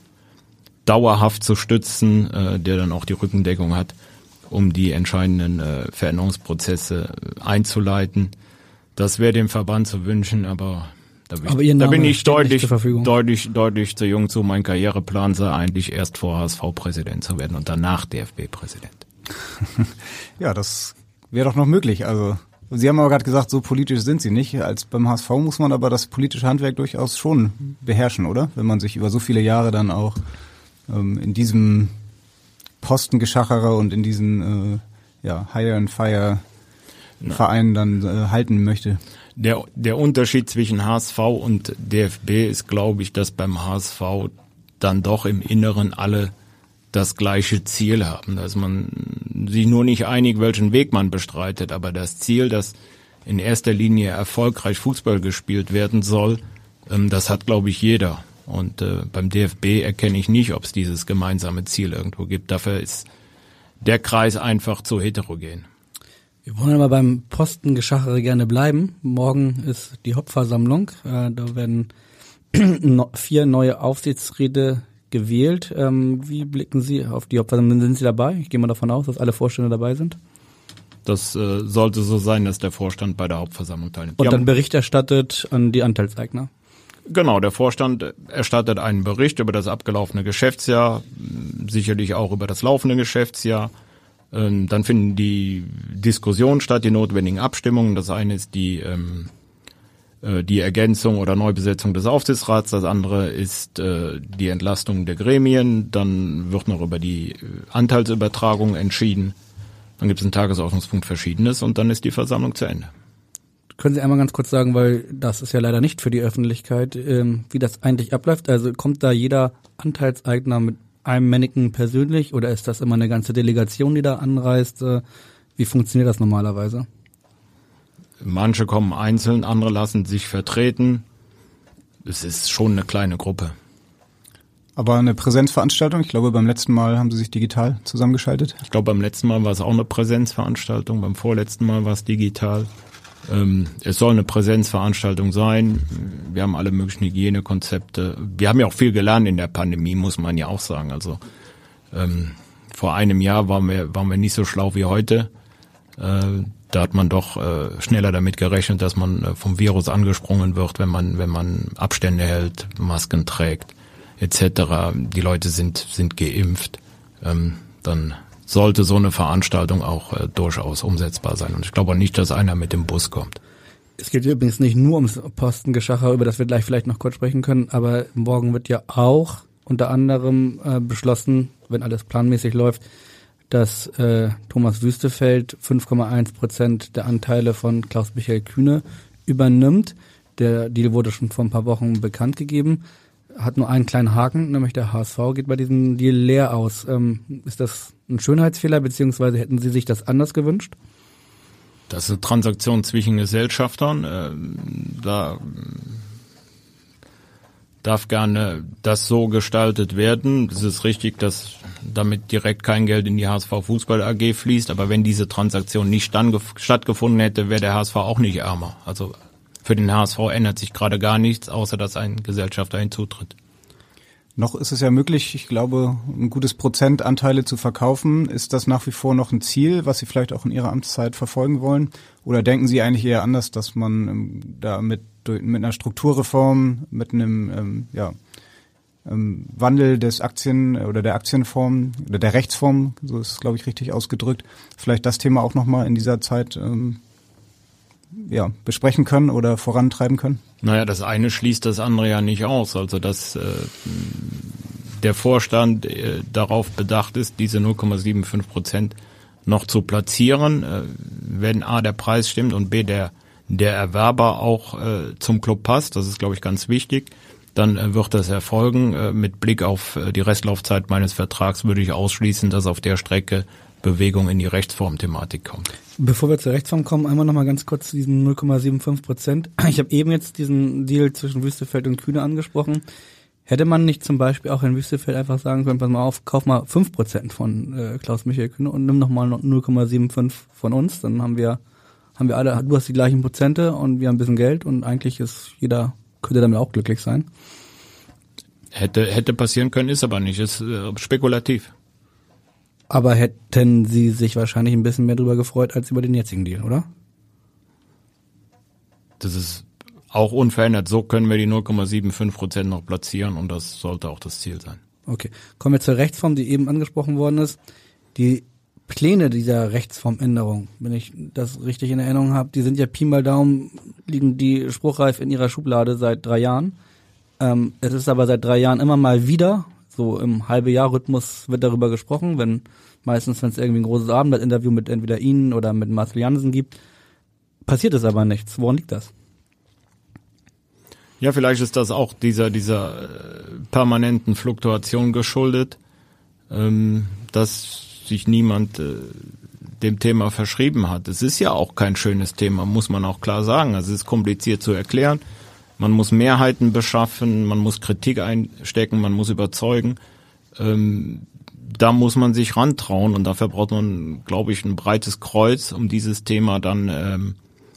dauerhaft zu stützen, äh, der dann auch die Rückendeckung hat, um die entscheidenden äh, Veränderungsprozesse einzuleiten. Das wäre dem Verband zu wünschen, aber da bin, aber ich, da bin ich deutlich, deutlich, deutlich zu jung zu. Mein Karriereplan sei eigentlich erst vor HSV-Präsident zu werden und danach DFB-Präsident. ja, das wäre doch noch möglich. Also Sie haben aber gerade gesagt, so politisch sind Sie nicht. Als beim HSV muss man aber das politische Handwerk durchaus schon beherrschen, oder? Wenn man sich über so viele Jahre dann auch ähm, in diesem Postengeschachere und in diesen äh, ja, Hire and Fire Verein dann äh, halten möchte. Der, der Unterschied zwischen HSV und DFB ist, glaube ich, dass beim HSV dann doch im Inneren alle das gleiche Ziel haben, dass man sich nur nicht einig, welchen Weg man bestreitet, aber das Ziel, dass in erster Linie erfolgreich Fußball gespielt werden soll, ähm, das hat, glaube ich, jeder. Und äh, beim DFB erkenne ich nicht, ob es dieses gemeinsame Ziel irgendwo gibt. Dafür ist der Kreis einfach zu heterogen. Wir wollen aber beim Postengeschachere gerne bleiben. Morgen ist die Hauptversammlung. Äh, da werden vier neue Aufsichtsräte gewählt. Ähm, wie blicken Sie auf die Hauptversammlung? Sind Sie dabei? Ich gehe mal davon aus, dass alle Vorstände dabei sind. Das äh, sollte so sein, dass der Vorstand bei der Hauptversammlung teilnimmt. Und dann Bericht erstattet an die Anteilseigner. Genau, der Vorstand erstattet einen Bericht über das abgelaufene Geschäftsjahr, sicherlich auch über das laufende Geschäftsjahr. Ähm, dann finden die Diskussionen statt, die notwendigen Abstimmungen. Das eine ist die ähm, äh, die Ergänzung oder Neubesetzung des Aufsichtsrats, das andere ist äh, die Entlastung der Gremien, dann wird noch über die äh, Anteilsübertragung entschieden, dann gibt es einen Tagesordnungspunkt Verschiedenes und dann ist die Versammlung zu Ende. Können Sie einmal ganz kurz sagen, weil das ist ja leider nicht für die Öffentlichkeit, ähm, wie das eigentlich abläuft? Also kommt da jeder Anteilseigner mit einem Mannequin persönlich oder ist das immer eine ganze Delegation, die da anreist? Äh, wie funktioniert das normalerweise? Manche kommen einzeln, andere lassen sich vertreten. Es ist schon eine kleine Gruppe. Aber eine Präsenzveranstaltung? Ich glaube, beim letzten Mal haben Sie sich digital zusammengeschaltet. Ich glaube, beim letzten Mal war es auch eine Präsenzveranstaltung, beim vorletzten Mal war es digital. Ähm, es soll eine Präsenzveranstaltung sein. Wir haben alle möglichen Hygienekonzepte. Wir haben ja auch viel gelernt in der Pandemie, muss man ja auch sagen. Also ähm, vor einem Jahr waren wir, waren wir nicht so schlau wie heute. Äh, da hat man doch äh, schneller damit gerechnet, dass man äh, vom Virus angesprungen wird, wenn man, wenn man Abstände hält, Masken trägt, etc. Die Leute sind, sind geimpft. Ähm, dann sollte so eine Veranstaltung auch äh, durchaus umsetzbar sein. Und ich glaube auch nicht, dass einer mit dem Bus kommt. Es geht übrigens nicht nur ums Postengeschacher, über das wir gleich vielleicht noch kurz sprechen können, aber morgen wird ja auch unter anderem äh, beschlossen, wenn alles planmäßig läuft, dass äh, Thomas Wüstefeld 5,1 Prozent der Anteile von Klaus-Michael Kühne übernimmt. Der Deal wurde schon vor ein paar Wochen bekannt gegeben, hat nur einen kleinen Haken, nämlich der HSV geht bei diesem Deal leer aus. Ähm, ist das ein Schönheitsfehler, beziehungsweise hätten Sie sich das anders gewünscht? Das ist eine Transaktion zwischen Gesellschaftern. Ähm, da darf gerne das so gestaltet werden. Es ist richtig, dass damit direkt kein Geld in die HSV Fußball AG fließt, aber wenn diese Transaktion nicht stattgefunden hätte, wäre der HSV auch nicht ärmer. Also für den HSV ändert sich gerade gar nichts, außer dass ein Gesellschafter hinzutritt. Noch ist es ja möglich, ich glaube, ein gutes Prozent Anteile zu verkaufen. Ist das nach wie vor noch ein Ziel, was Sie vielleicht auch in Ihrer Amtszeit verfolgen wollen? Oder denken Sie eigentlich eher anders, dass man ähm, da mit, mit einer Strukturreform, mit einem ähm, ja, ähm, Wandel des Aktien oder der Aktienform oder der Rechtsform, so ist es, glaube ich, richtig ausgedrückt, vielleicht das Thema auch nochmal in dieser Zeit ähm, ja, besprechen können oder vorantreiben können? Naja, das eine schließt das andere ja nicht aus. Also dass äh, der Vorstand äh, darauf bedacht ist, diese 0,75 Prozent noch zu platzieren, äh, wenn A der Preis stimmt und B der der Erwerber auch äh, zum Club passt. Das ist, glaube ich, ganz wichtig. Dann äh, wird das erfolgen. Äh, mit Blick auf äh, die Restlaufzeit meines Vertrags würde ich ausschließen, dass auf der Strecke Bewegung in die Rechtsform-Thematik kommt. Bevor wir zur Rechtsform kommen, einmal noch mal ganz kurz zu diesen 0,75 Prozent. Ich habe eben jetzt diesen Deal zwischen Wüstefeld und Kühne angesprochen. Hätte man nicht zum Beispiel auch in Wüstefeld einfach sagen können, pass mal auf, kauf mal 5 Prozent von äh, Klaus Michael Kühne und nimm noch mal 0,75 von uns, dann haben wir haben wir alle, du hast die gleichen Prozente und wir haben ein bisschen Geld und eigentlich ist jeder könnte damit auch glücklich sein. Hätte hätte passieren können, ist aber nicht, ist äh, spekulativ. Aber hätten Sie sich wahrscheinlich ein bisschen mehr drüber gefreut als über den jetzigen Deal, oder? Das ist auch unverändert. So können wir die 0,75 Prozent noch platzieren und das sollte auch das Ziel sein. Okay. Kommen wir zur Rechtsform, die eben angesprochen worden ist. Die Pläne dieser Rechtsformänderung, wenn ich das richtig in Erinnerung habe, die sind ja Pi mal Daumen, liegen die spruchreif in ihrer Schublade seit drei Jahren. Ähm, es ist aber seit drei Jahren immer mal wieder so im halbe Jahr Rhythmus wird darüber gesprochen, wenn meistens, wenn es irgendwie ein großes Abendblatt-Interview mit entweder Ihnen oder mit Marcel Jansen gibt, passiert es aber nichts. Woran liegt das? Ja, vielleicht ist das auch dieser, dieser äh, permanenten Fluktuation geschuldet, ähm, dass sich niemand äh, dem Thema verschrieben hat. Es ist ja auch kein schönes Thema, muss man auch klar sagen. Also es ist kompliziert zu erklären. Man muss Mehrheiten beschaffen, man muss Kritik einstecken, man muss überzeugen. Ähm, da muss man sich rantrauen und dafür braucht man, glaube ich, ein breites Kreuz, um dieses Thema dann ähm,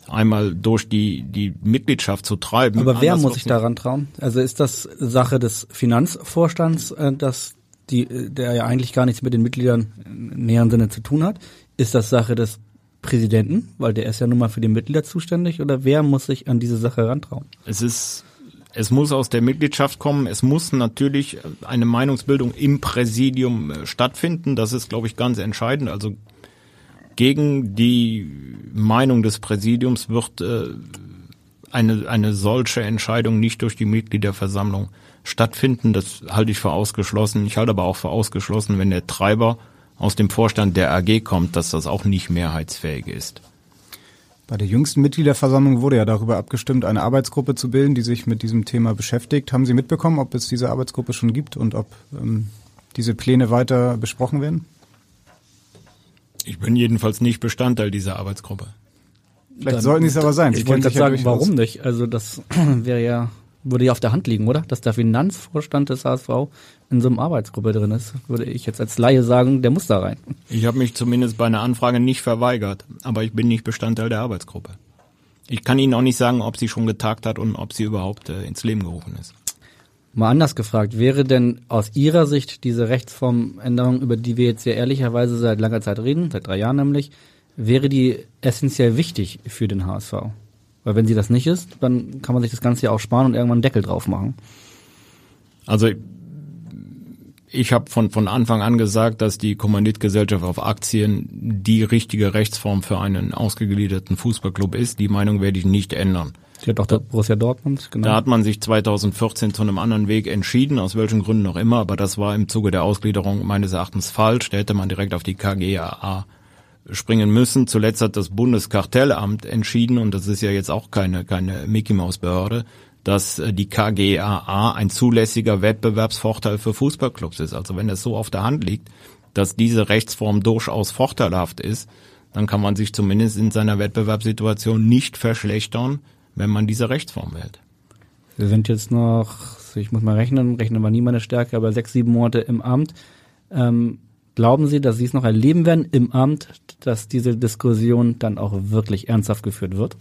einmal durch die, die Mitgliedschaft zu treiben. Aber wer muss sich daran trauen? Also ist das Sache des Finanzvorstands, äh, dass die, der ja eigentlich gar nichts mit den Mitgliedern im näheren Sinne zu tun hat? Ist das Sache des Präsidenten, weil der ist ja nun mal für die Mitglieder zuständig, oder wer muss sich an diese Sache herantrauen? Es ist es muss aus der Mitgliedschaft kommen. Es muss natürlich eine Meinungsbildung im Präsidium äh, stattfinden. Das ist, glaube ich, ganz entscheidend. Also gegen die Meinung des Präsidiums wird äh, eine, eine solche Entscheidung nicht durch die Mitgliederversammlung stattfinden. Das halte ich für ausgeschlossen. Ich halte aber auch für ausgeschlossen, wenn der Treiber aus dem Vorstand der AG kommt, dass das auch nicht mehrheitsfähig ist. Bei der jüngsten Mitgliederversammlung wurde ja darüber abgestimmt, eine Arbeitsgruppe zu bilden, die sich mit diesem Thema beschäftigt. Haben Sie mitbekommen, ob es diese Arbeitsgruppe schon gibt und ob ähm, diese Pläne weiter besprochen werden? Ich bin jedenfalls nicht Bestandteil dieser Arbeitsgruppe. Vielleicht Dann, sollten Sie es aber sein. Ich wollte gerade sagen, warum nicht? Also das wäre ja würde ja auf der Hand liegen, oder? Dass der Finanzvorstand des HSV in so einer Arbeitsgruppe drin ist, würde ich jetzt als Laie sagen, der muss da rein. Ich habe mich zumindest bei einer Anfrage nicht verweigert, aber ich bin nicht Bestandteil der Arbeitsgruppe. Ich kann Ihnen auch nicht sagen, ob sie schon getagt hat und ob sie überhaupt äh, ins Leben gerufen ist. Mal anders gefragt, wäre denn aus Ihrer Sicht diese Rechtsformänderung, über die wir jetzt ja ehrlicherweise seit langer Zeit reden, seit drei Jahren nämlich, wäre die essentiell wichtig für den HSV? Weil wenn sie das nicht ist, dann kann man sich das Ganze ja auch sparen und irgendwann einen Deckel drauf machen. Also ich habe von, von Anfang an gesagt, dass die Kommanditgesellschaft auf Aktien die richtige Rechtsform für einen ausgegliederten Fußballclub ist. Die Meinung werde ich nicht ändern. Ja, doch, der Borussia Dortmund, genau. Da hat man sich 2014 zu einem anderen Weg entschieden, aus welchen Gründen auch immer, aber das war im Zuge der Ausgliederung meines Erachtens falsch. Da hätte man direkt auf die KGAA springen müssen. Zuletzt hat das Bundeskartellamt entschieden, und das ist ja jetzt auch keine, keine Mickey-Maus-Behörde, dass äh, die KGAA ein zulässiger Wettbewerbsvorteil für Fußballclubs ist. Also wenn es so auf der Hand liegt, dass diese Rechtsform durchaus vorteilhaft ist, dann kann man sich zumindest in seiner Wettbewerbssituation nicht verschlechtern, wenn man diese Rechtsform wählt. Wir sind jetzt noch, ich muss mal rechnen, rechnen war nie meine Stärke, aber sechs, sieben Monate im Amt. Ähm, glauben Sie, dass Sie es noch erleben werden im Amt, dass diese Diskussion dann auch wirklich ernsthaft geführt wird?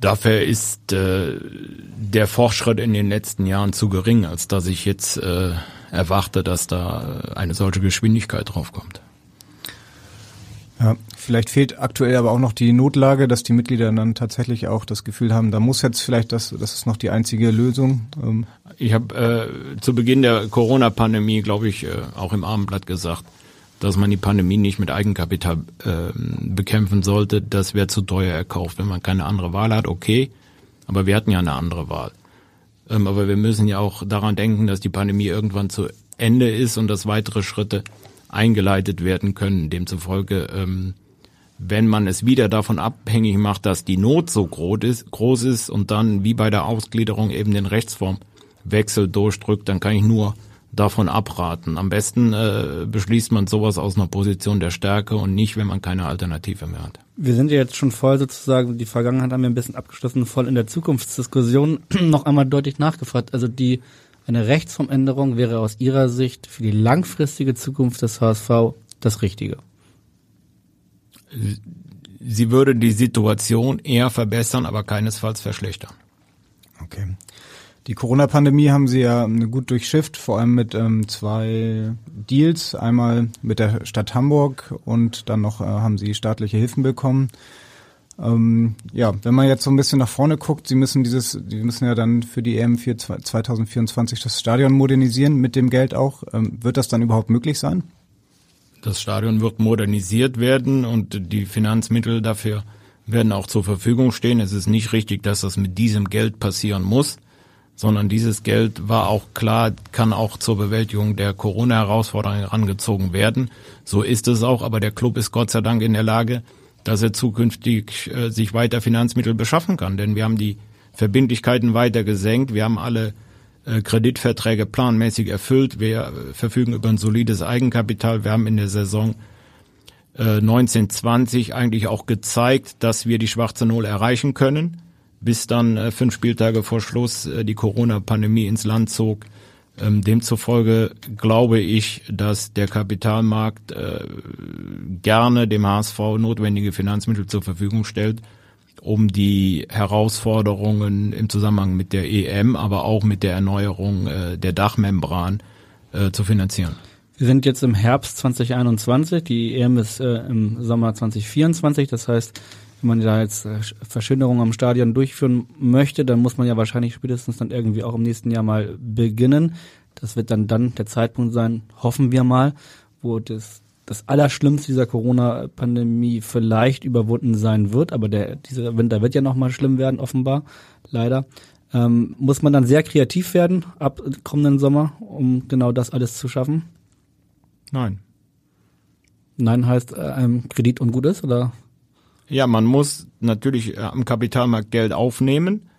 Dafür ist äh, der Fortschritt in den letzten Jahren zu gering, als dass ich jetzt äh, erwarte, dass da eine solche Geschwindigkeit draufkommt. Ja, vielleicht fehlt aktuell aber auch noch die Notlage, dass die Mitglieder dann tatsächlich auch das Gefühl haben, da muss jetzt vielleicht das, das ist noch die einzige Lösung. Ähm. Ich habe äh, zu Beginn der Corona-Pandemie, glaube ich, äh, auch im Abendblatt gesagt, dass man die Pandemie nicht mit Eigenkapital äh, bekämpfen sollte. Das wäre zu teuer erkauft. Wenn man keine andere Wahl hat, okay, aber wir hatten ja eine andere Wahl. Ähm, aber wir müssen ja auch daran denken, dass die Pandemie irgendwann zu Ende ist und dass weitere Schritte eingeleitet werden können. Demzufolge, ähm, wenn man es wieder davon abhängig macht, dass die Not so groß ist, groß ist und dann wie bei der Ausgliederung eben den Rechtsformwechsel durchdrückt, dann kann ich nur davon abraten. Am besten äh, beschließt man sowas aus einer Position der Stärke und nicht, wenn man keine Alternative mehr hat. Wir sind ja jetzt schon voll sozusagen, die Vergangenheit haben wir ein bisschen abgeschlossen, voll in der Zukunftsdiskussion noch einmal deutlich nachgefragt. Also die eine Rechtsformänderung wäre aus Ihrer Sicht für die langfristige Zukunft des HSV das Richtige? Sie würde die Situation eher verbessern, aber keinesfalls verschlechtern. Okay. Die Corona-Pandemie haben Sie ja gut durchschifft, vor allem mit ähm, zwei Deals. Einmal mit der Stadt Hamburg und dann noch äh, haben Sie staatliche Hilfen bekommen. Ähm, ja, wenn man jetzt so ein bisschen nach vorne guckt, sie müssen dieses, sie müssen ja dann für die EM 4 2024 das Stadion modernisieren mit dem Geld auch. Ähm, wird das dann überhaupt möglich sein? Das Stadion wird modernisiert werden und die Finanzmittel dafür werden auch zur Verfügung stehen. Es ist nicht richtig, dass das mit diesem Geld passieren muss, sondern dieses Geld war auch klar, kann auch zur Bewältigung der Corona-Herausforderungen herangezogen werden. So ist es auch, aber der Club ist Gott sei Dank in der Lage, dass er zukünftig äh, sich weiter Finanzmittel beschaffen kann. Denn wir haben die Verbindlichkeiten weiter gesenkt. Wir haben alle äh, Kreditverträge planmäßig erfüllt. Wir äh, verfügen über ein solides Eigenkapital. Wir haben in der Saison äh, 1920 eigentlich auch gezeigt, dass wir die schwarze Null erreichen können. Bis dann äh, fünf Spieltage vor Schluss äh, die Corona-Pandemie ins Land zog demzufolge glaube ich, dass der Kapitalmarkt äh, gerne dem HSV notwendige Finanzmittel zur Verfügung stellt, um die Herausforderungen im Zusammenhang mit der EM, aber auch mit der Erneuerung äh, der Dachmembran äh, zu finanzieren. Wir sind jetzt im Herbst 2021, die EM ist im Sommer 2024, das heißt, wenn man da jetzt äh, Verschönerungen am Stadion durchführen möchte, dann muss man ja wahrscheinlich spätestens dann irgendwie auch im nächsten Jahr mal beginnen. Das wird dann dann der Zeitpunkt sein, hoffen wir mal, wo das das Allerschlimmste dieser Corona-Pandemie vielleicht überwunden sein wird, aber der, dieser Winter wird ja nochmal schlimm werden, offenbar, leider. Ähm, muss man dann sehr kreativ werden ab kommenden Sommer, um genau das alles zu schaffen? Nein. Nein heißt äh, Kredit ungut ist, oder? Ja, man muss natürlich äh, am Kapitalmarkt Geld aufnehmen,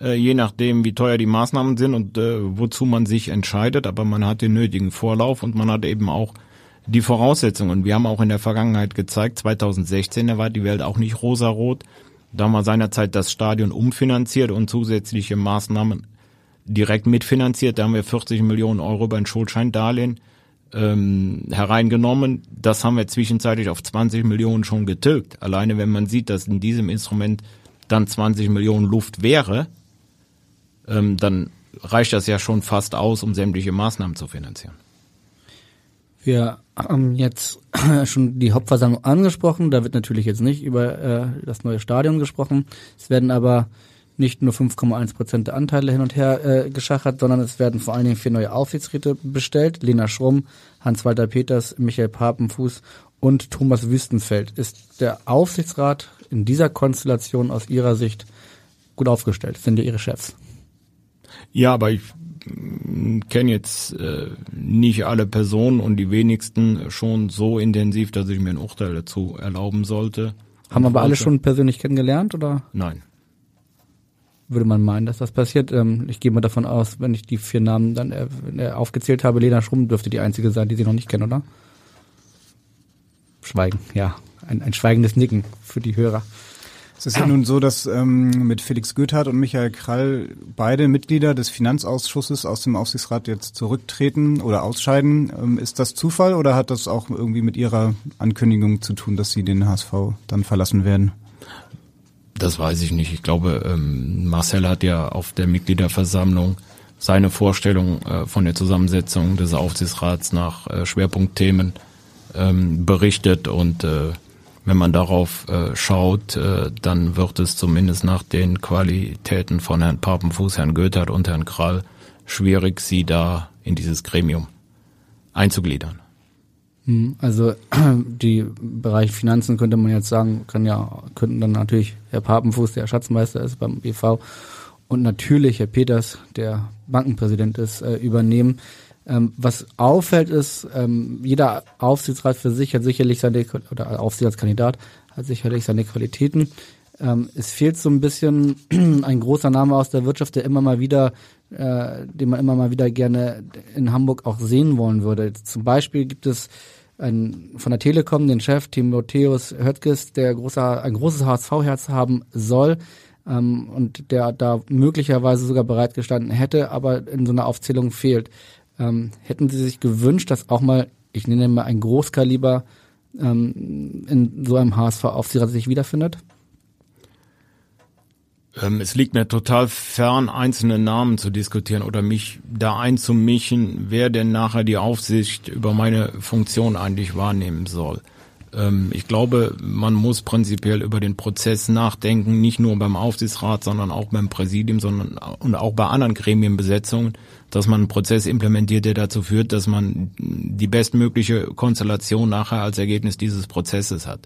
äh, je nachdem, wie teuer die Maßnahmen sind und äh, wozu man sich entscheidet. Aber man hat den nötigen Vorlauf und man hat eben auch die Voraussetzungen. Wir haben auch in der Vergangenheit gezeigt, 2016, da war die Welt auch nicht rosarot. Da haben wir seinerzeit das Stadion umfinanziert und zusätzliche Maßnahmen direkt mitfinanziert. Da haben wir 40 Millionen Euro über ein Schuldscheindarlehen ähm, hereingenommen. Das haben wir zwischenzeitlich auf 20 Millionen schon getilgt. Alleine wenn man sieht, dass in diesem Instrument dann 20 Millionen Luft wäre, ähm, dann reicht das ja schon fast aus, um sämtliche Maßnahmen zu finanzieren. Wir haben jetzt schon die Hauptversammlung angesprochen. Da wird natürlich jetzt nicht über äh, das neue Stadion gesprochen. Es werden aber nicht nur 5,1 Prozent der Anteile hin und her äh, geschachert, sondern es werden vor allen Dingen vier neue Aufsichtsräte bestellt. Lena Schrumm, Hans-Walter Peters, Michael Papenfuß und Thomas Wüstenfeld. Ist der Aufsichtsrat in dieser Konstellation aus Ihrer Sicht gut aufgestellt? sind ja Ihre Chefs? Ja, aber ich kenne jetzt äh, nicht alle Personen und die wenigsten schon so intensiv, dass ich mir ein Urteil dazu erlauben sollte. Haben aber alle schon persönlich kennengelernt oder Nein. Würde man meinen, dass das passiert? Ähm, ich gehe mal davon aus, wenn ich die vier Namen dann äh, äh, aufgezählt habe, Lena Schrumm dürfte die einzige sein, die sie noch nicht kennen, oder? Schweigen, ja. Ein, ein schweigendes Nicken für die Hörer. Es ist ja nun so, dass ähm, mit Felix Goethardt und Michael Krall beide Mitglieder des Finanzausschusses aus dem Aufsichtsrat jetzt zurücktreten oder ausscheiden. Ähm, ist das Zufall oder hat das auch irgendwie mit Ihrer Ankündigung zu tun, dass Sie den HSV dann verlassen werden? Das weiß ich nicht. Ich glaube, ähm, Marcel hat ja auf der Mitgliederversammlung seine Vorstellung äh, von der Zusammensetzung des Aufsichtsrats nach äh, Schwerpunktthemen ähm, berichtet und äh, wenn man darauf äh, schaut, äh, dann wird es zumindest nach den Qualitäten von Herrn Papenfuß, Herrn Goethert und Herrn Krall schwierig, sie da in dieses Gremium einzugliedern. Hm, Also die Bereich Finanzen könnte man jetzt sagen, kann ja, könnten dann natürlich Herr Papenfuß, der Schatzmeister ist beim BV, und natürlich Herr Peters, der Bankenpräsident ist, äh, übernehmen. Ähm, was auffällt ist, ähm, jeder Aufsichtsrat für sich hat sicherlich seine, oder Aufsichtsratskandidat hat sicherlich seine Qualitäten. Ähm, es fehlt so ein bisschen ein großer Name aus der Wirtschaft, der immer mal wieder, äh, den man immer mal wieder gerne in Hamburg auch sehen wollen würde. Zum Beispiel gibt es ein, von der Telekom den Chef Timotheus Höttges, der großer, ein großes HSV-Herz haben soll ähm, und der da möglicherweise sogar bereitgestanden hätte, aber in so einer Aufzählung fehlt. Ähm, hätten Sie sich gewünscht, dass auch mal, ich nenne mal ein Großkaliber ähm, in so einem HSV-Aufsichtsrat sich wiederfindet? Ähm, es liegt mir total fern, einzelne Namen zu diskutieren oder mich da einzumischen, wer denn nachher die Aufsicht über meine Funktion eigentlich wahrnehmen soll. Ähm, ich glaube, man muss prinzipiell über den Prozess nachdenken, nicht nur beim Aufsichtsrat, sondern auch beim Präsidium, sondern und auch bei anderen Gremienbesetzungen, dass man einen Prozess implementiert, der dazu führt, dass man die bestmögliche Konstellation nachher als Ergebnis dieses Prozesses hat.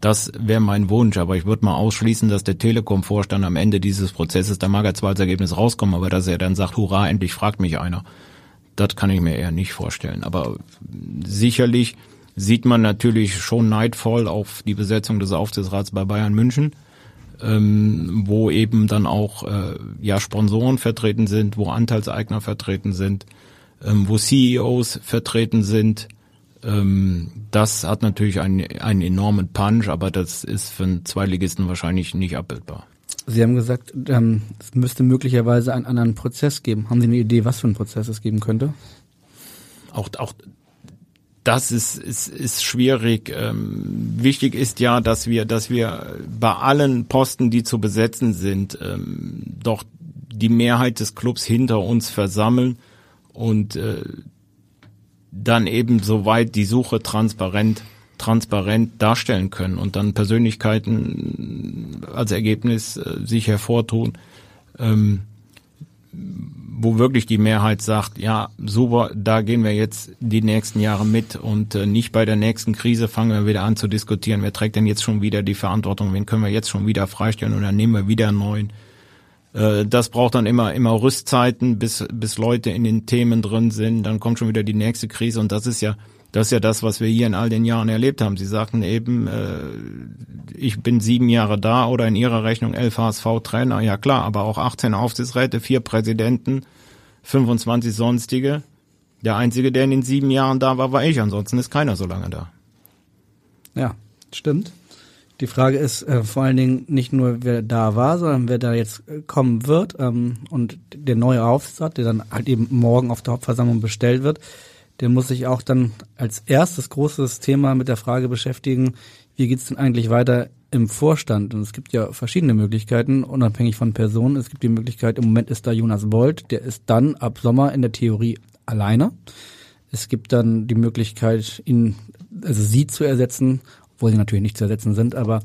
Das wäre mein Wunsch, aber ich würde mal ausschließen, dass der Telekom-Vorstand am Ende dieses Prozesses, da mag er zwar als Ergebnis rauskommen, aber dass er dann sagt, hurra, endlich fragt mich einer. Das kann ich mir eher nicht vorstellen. Aber sicherlich sieht man natürlich schon neidvoll auf die Besetzung des Aufsichtsrats bei Bayern München, ähm, wo eben dann auch äh, ja Sponsoren vertreten sind, wo Anteilseigner vertreten sind, ähm, wo CEOs vertreten sind. Ähm, das hat natürlich einen, einen enormen Punch, aber das ist für einen Zweitligisten wahrscheinlich nicht abbildbar. Sie haben gesagt, ähm, es müsste möglicherweise einen anderen Prozess geben. Haben Sie eine Idee, was für einen Prozess es geben könnte? Auch, auch das ist, ist, ist schwierig. Ähm, wichtig ist ja, dass wir, dass wir bei allen Posten, die zu besetzen sind, ähm, doch die Mehrheit des Clubs hinter uns versammeln und äh, dann eben soweit die Suche transparent transparent darstellen können und dann Persönlichkeiten als Ergebnis äh, sich hervortun, ähm, wo wirklich die Mehrheit sagt, ja, super, da gehen wir jetzt die nächsten Jahre mit und äh, nicht bei der nächsten Krise fangen wir wieder an zu diskutieren, wer trägt denn jetzt schon wieder die Verantwortung, wen können wir jetzt schon wieder freistellen und dann nehmen wir wieder einen neuen. Äh, das braucht dann immer, immer Rüstzeiten, bis, bis Leute in den Themen drin sind, dann kommt schon wieder die nächste Krise und das ist ja, das ist ja das, was wir hier in all den Jahren erlebt haben. Sie sagten eben, äh, ich bin sieben Jahre da oder in Ihrer Rechnung elf HSV-Trainer. Ja klar, aber auch 18 Aufsichtsräte, vier Präsidenten, 25 sonstige. Der einzige, der in den sieben Jahren da war, war ich. Ansonsten ist keiner so lange da. Ja, stimmt. Die Frage ist äh, vor allen Dingen nicht nur, wer da war, sondern wer da jetzt äh, kommen wird. Ähm, und der neue Aufsichtsrat, der dann halt eben morgen auf der Hauptversammlung bestellt wird, der muss sich auch dann als erstes großes Thema mit der Frage beschäftigen, wie geht's denn eigentlich weiter im Vorstand? Und es gibt ja verschiedene Möglichkeiten, unabhängig von Personen. Es gibt die Möglichkeit, im Moment ist da Jonas Bold, der ist dann ab Sommer in der Theorie alleine. Es gibt dann die Möglichkeit, ihn, also sie zu ersetzen, obwohl sie natürlich nicht zu ersetzen sind, aber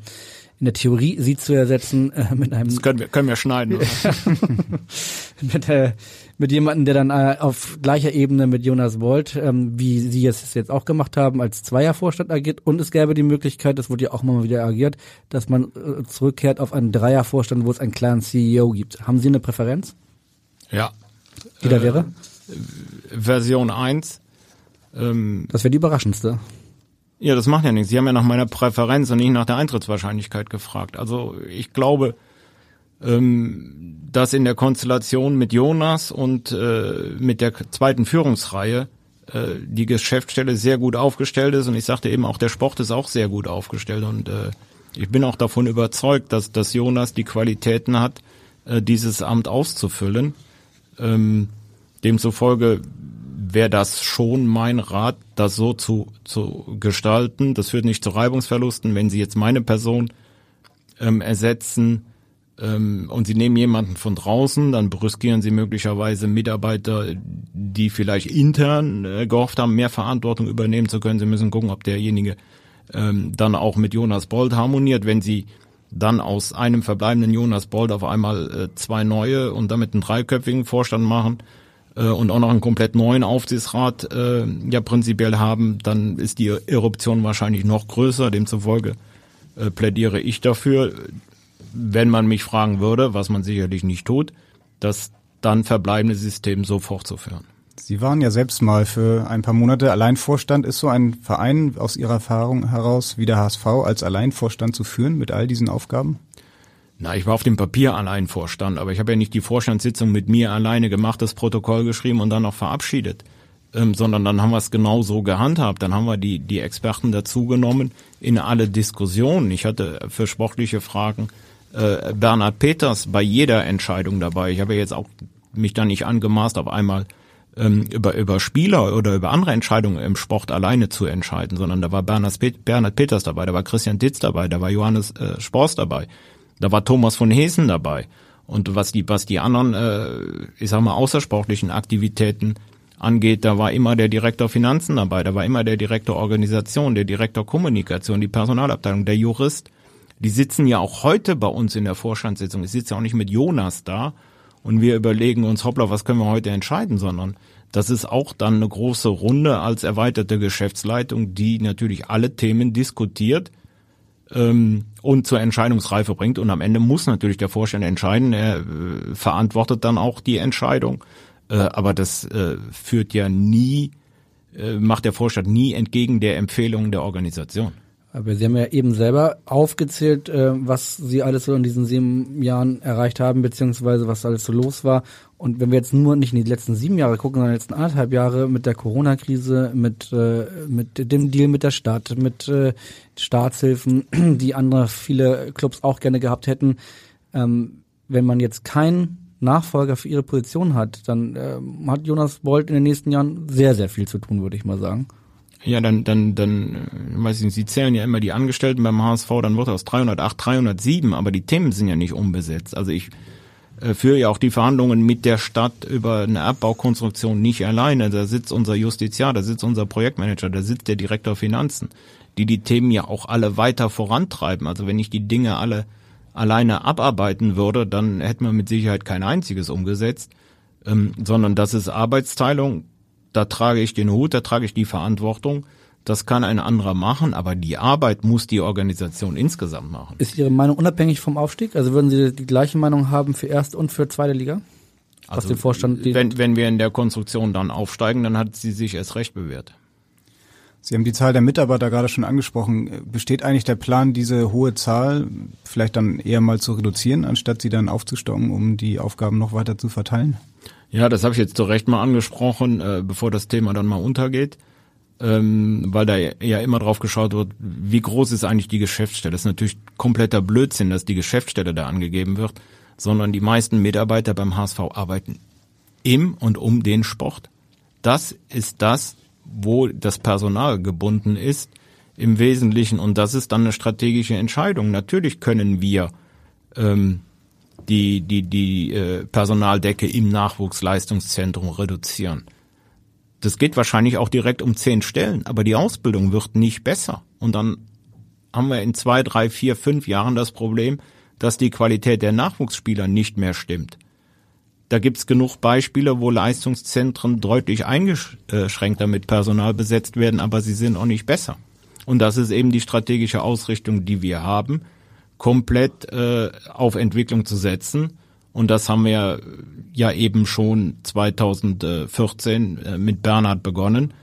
in der Theorie sie zu ersetzen äh, mit einem Das können wir, können wir schneiden. Oder? mit, äh, mit jemandem, der dann äh, auf gleicher Ebene mit Jonas Bolt, ähm, wie sie es jetzt auch gemacht haben, als Zweiervorstand agiert. Und es gäbe die Möglichkeit, das wurde ja auch mal wieder agiert, dass man äh, zurückkehrt auf einen Dreiervorstand, wo es einen klaren CEO gibt. Haben Sie eine Präferenz? Ja, Die da wäre? Version 1. Ähm, das wäre die überraschendste. Ja, das macht ja nichts. Sie haben ja nach meiner Präferenz und nicht nach der Eintrittswahrscheinlichkeit gefragt. Also ich glaube, ähm, dass in der Konstellation mit Jonas und äh, mit der zweiten Führungsreihe äh, die Geschäftsstelle sehr gut aufgestellt ist. Und ich sagte eben auch, der Sport ist auch sehr gut aufgestellt. Und äh, ich bin auch davon überzeugt, dass, dass Jonas die Qualitäten hat, äh, dieses Amt auszufüllen. Ähm, demzufolge wäre das schon mein Rat, das so zu, zu gestalten. Das führt nicht zu Reibungsverlusten. Wenn Sie jetzt meine Person ähm, ersetzen ähm, und Sie nehmen jemanden von draußen, dann brüskieren Sie möglicherweise Mitarbeiter, die vielleicht intern äh, gehofft haben, mehr Verantwortung übernehmen zu können. Sie müssen gucken, ob derjenige ähm, dann auch mit Jonas Bold harmoniert. Wenn Sie dann aus einem verbleibenden Jonas Bold auf einmal äh, zwei neue und damit einen dreiköpfigen Vorstand machen, äh, und auch noch einen komplett neuen Aufsichtsrat äh, ja prinzipiell haben, dann ist die Eruption wahrscheinlich noch größer. Demzufolge äh, plädiere ich dafür, wenn man mich fragen würde, was man sicherlich nicht tut, das dann verbleibende System so fortzuführen. Sie waren ja selbst mal für ein paar Monate Alleinvorstand. Ist so ein Verein aus Ihrer Erfahrung heraus wie der HSV als Alleinvorstand zu führen mit all diesen Aufgaben? Na, ich war auf dem Papier allein Vorstand, aber ich habe ja nicht die Vorstandssitzung mit mir alleine gemacht, das Protokoll geschrieben und dann noch verabschiedet. Ähm, sondern dann haben wir es genau so gehandhabt. Dann haben wir die, die Experten dazugenommen in alle Diskussionen. Ich hatte für sportliche Fragen äh, Bernhard Peters bei jeder Entscheidung dabei. Ich habe jetzt auch mich da nicht angemaßt, auf einmal ähm, über, über Spieler oder über andere Entscheidungen im Sport alleine zu entscheiden, sondern da war Bernhard, Bernhard Peters dabei, da war Christian Ditz dabei, da war Johannes äh, Spors dabei. Da war Thomas von Hesen dabei. Und was die, was die anderen, äh, ich sag mal, außersportlichen Aktivitäten angeht, da war immer der Direktor Finanzen dabei, da war immer der Direktor Organisation, der Direktor Kommunikation, die Personalabteilung, der Jurist. Die sitzen ja auch heute bei uns in der Vorstandssitzung. Ich sitze ja auch nicht mit Jonas da und wir überlegen uns, hoppla, was können wir heute entscheiden, sondern das ist auch dann eine große Runde als erweiterte Geschäftsleitung, die natürlich alle Themen diskutiert, ähm, und zur Entscheidungsreife bringt. Und am Ende muss natürlich der Vorstand entscheiden. Er äh, verantwortet dann auch die Entscheidung. Äh, aber das äh, führt ja nie, äh, macht der Vorstand nie entgegen der Empfehlungen der Organisation. Aber Sie haben ja eben selber aufgezählt, äh, was Sie alles so in diesen sieben Jahren erreicht haben, beziehungsweise was alles so los war. Und wenn wir jetzt nur nicht in die letzten sieben Jahre gucken, sondern die letzten anderthalb Jahre mit der Corona-Krise, mit, äh, mit dem Deal mit der Stadt, mit äh, Staatshilfen, die andere viele Clubs auch gerne gehabt hätten, ähm, wenn man jetzt keinen Nachfolger für ihre Position hat, dann äh, hat Jonas Bolt in den nächsten Jahren sehr, sehr viel zu tun, würde ich mal sagen. Ja, dann, dann, dann, äh, weiß ich nicht, Sie zählen ja immer die Angestellten beim HSV, dann wird aus 308 307, aber die Themen sind ja nicht umbesetzt. Also ich äh, führe ja auch die Verhandlungen mit der Stadt über eine Erbbaukonstruktion nicht alleine. Da sitzt unser Justiziar, da sitzt unser Projektmanager, da sitzt der Direktor Finanzen, die die Themen ja auch alle weiter vorantreiben. Also wenn ich die Dinge alle alleine abarbeiten würde, dann hätten wir mit Sicherheit kein einziges umgesetzt, ähm, sondern das ist Arbeitsteilung da trage ich den Hut, da trage ich die Verantwortung. Das kann ein anderer machen, aber die Arbeit muss die Organisation insgesamt machen. Ist Ihre Meinung unabhängig vom Aufstieg? Also würden Sie die gleiche Meinung haben für erste und für zweite Liga? Was also, den Vorstand wenn, wenn wir in der Konstruktion dann aufsteigen, dann hat sie sich erst recht bewährt. Sie haben die Zahl der Mitarbeiter gerade schon angesprochen. Besteht eigentlich der Plan, diese hohe Zahl vielleicht dann eher mal zu reduzieren, anstatt sie dann aufzustocken, um die Aufgaben noch weiter zu verteilen? Ja, das habe ich jetzt zu Recht mal angesprochen, äh, bevor das Thema dann mal untergeht, ähm, weil da ja immer drauf geschaut wird, wie groß ist eigentlich die Geschäftsstelle. Das ist natürlich kompletter Blödsinn, dass die Geschäftsstelle da angegeben wird, sondern die meisten Mitarbeiter beim HSV arbeiten im und um den Sport. Das ist das, wo das Personal gebunden ist im Wesentlichen und das ist dann eine strategische Entscheidung. Natürlich können wir ähm, die, die, die äh, Personaldecke im Nachwuchsleistungszentrum reduzieren. Das geht wahrscheinlich auch direkt um zehn Stellen, aber die Ausbildung wird nicht besser. Und dann haben wir in zwei, drei, vier, fünf Jahren das Problem, dass die Qualität der Nachwuchsspieler nicht mehr stimmt. Da gibt's genug Beispiele, wo Leistungszentren deutlich eingeschränkter mit Personal besetzt werden, aber sie sind auch nicht besser. Und das ist eben die strategische Ausrichtung, die wir haben komplett äh, auf Entwicklung zu setzen Und das haben wir ja eben schon 2014 äh, mit Bernhard begonnen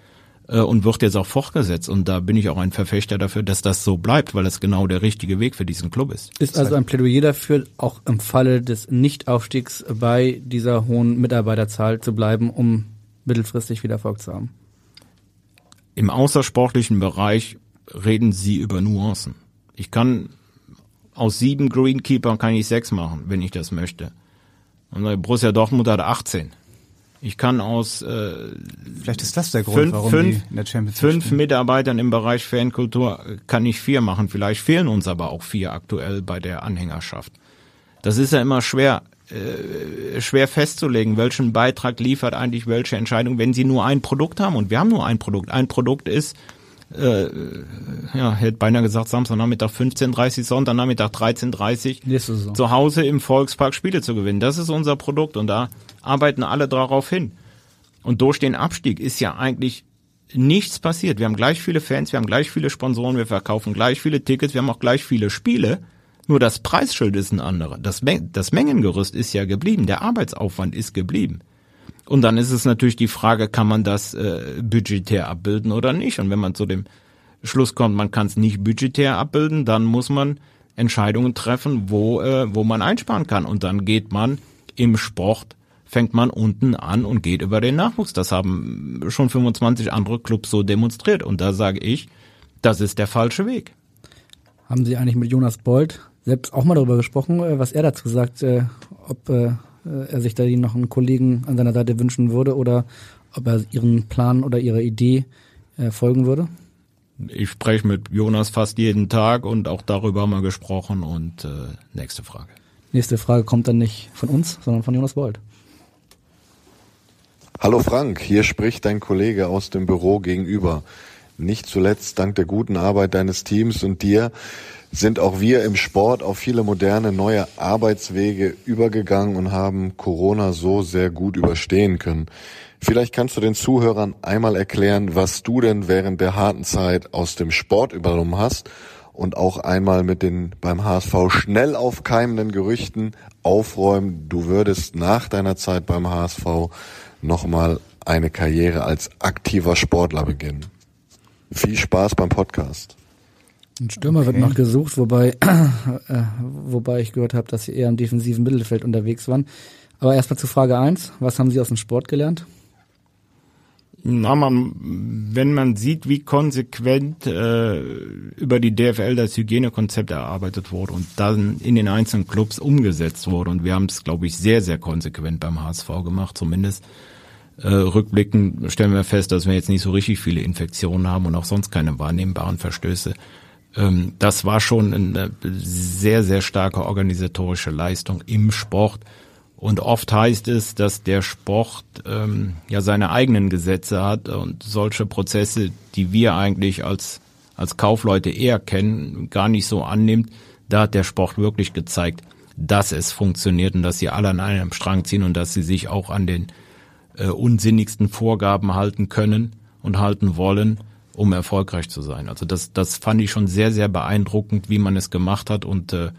äh, und wird jetzt auch fortgesetzt. Und da bin ich auch ein Verfechter dafür, dass das so bleibt, weil das genau der richtige Weg für diesen Club ist. Ist also ein Plädoyer dafür, auch im Falle des Nichtaufstiegs bei dieser hohen Mitarbeiterzahl zu bleiben, um mittelfristig wieder Erfolg zu haben? Im außersportlichen Bereich reden Sie über Nuancen. Ich kann aus sieben Greenkeepern kann ich sechs machen, wenn ich das möchte. Und Borussia Dortmund hat 18. Ich kann aus äh, vielleicht ist das der Grund, fünf, warum fünf, die in der Champions fünf spielen. Mitarbeitern im Bereich Fankultur kann ich vier machen. Vielleicht fehlen uns aber auch vier aktuell bei der Anhängerschaft. Das ist ja immer schwer äh, schwer festzulegen, welchen Beitrag liefert eigentlich welche Entscheidung, wenn sie nur ein Produkt haben. Und wir haben nur ein Produkt. Ein Produkt ist äh, ja, hätte beinahe gesagt, Samstagnachmittag 15.30 Sonntagnachmittag 13.30 Nächste Saison. zu Hause im Volkspark Spiele zu gewinnen. Das ist unser Produkt und da arbeiten alle darauf hin. Und durch den Abstieg ist ja eigentlich nichts passiert. Wir haben gleich viele Fans, wir haben gleich viele Sponsoren, wir verkaufen gleich viele Tickets, wir haben auch gleich viele Spiele. Nur das Preisschild ist ein anderer. Das, Men das Mengengerüst ist ja geblieben, der Arbeitsaufwand ist geblieben. Und dann ist es natürlich die Frage, kann man das äh, budgetär abbilden oder nicht? Und wenn man zu dem Schluss kommt, man kann es nicht budgetär abbilden, dann muss man Entscheidungen treffen, wo, äh, wo man einsparen kann. Und dann geht man im Sport, fängt man unten an und geht über den Nachwuchs. Das haben schon 25 andere Clubs so demonstriert. Und da sage ich, das ist der falsche Weg. Haben Sie eigentlich mit Jonas Bold selbst auch mal darüber gesprochen, äh, was er dazu sagt, äh, ob äh, er sich da noch einen Kollegen an seiner Seite wünschen würde oder ob er ihren Plan oder ihrer Idee folgen würde? Ich spreche mit Jonas fast jeden Tag und auch darüber haben wir gesprochen und äh, nächste Frage. Nächste Frage kommt dann nicht von uns, sondern von Jonas Bold. Hallo Frank, hier spricht dein Kollege aus dem Büro gegenüber. Nicht zuletzt dank der guten Arbeit deines Teams und dir sind auch wir im Sport auf viele moderne neue Arbeitswege übergegangen und haben Corona so sehr gut überstehen können. Vielleicht kannst du den Zuhörern einmal erklären, was du denn während der harten Zeit aus dem Sport übernommen hast und auch einmal mit den beim HSV schnell aufkeimenden Gerüchten aufräumen, du würdest nach deiner Zeit beim HSV nochmal eine Karriere als aktiver Sportler beginnen. Viel Spaß beim Podcast. Ein Stürmer okay. wird noch gesucht, wobei, äh, wobei ich gehört habe, dass sie eher im defensiven Mittelfeld unterwegs waren. Aber erstmal zu Frage eins: Was haben Sie aus dem Sport gelernt? Na, man, wenn man sieht, wie konsequent äh, über die DFL das Hygienekonzept erarbeitet wurde und dann in den einzelnen Clubs umgesetzt wurde, und wir haben es, glaube ich, sehr, sehr konsequent beim HSV gemacht, zumindest äh, rückblickend stellen wir fest, dass wir jetzt nicht so richtig viele Infektionen haben und auch sonst keine wahrnehmbaren Verstöße. Ähm, das war schon eine sehr, sehr starke organisatorische Leistung im Sport. Und oft heißt es, dass der Sport ähm, ja seine eigenen Gesetze hat und solche Prozesse, die wir eigentlich als, als Kaufleute eher kennen, gar nicht so annimmt. Da hat der Sport wirklich gezeigt, dass es funktioniert und dass sie alle an einem Strang ziehen und dass sie sich auch an den äh, unsinnigsten Vorgaben halten können und halten wollen um erfolgreich zu sein. Also das, das fand ich schon sehr, sehr beeindruckend, wie man es gemacht hat. Und äh,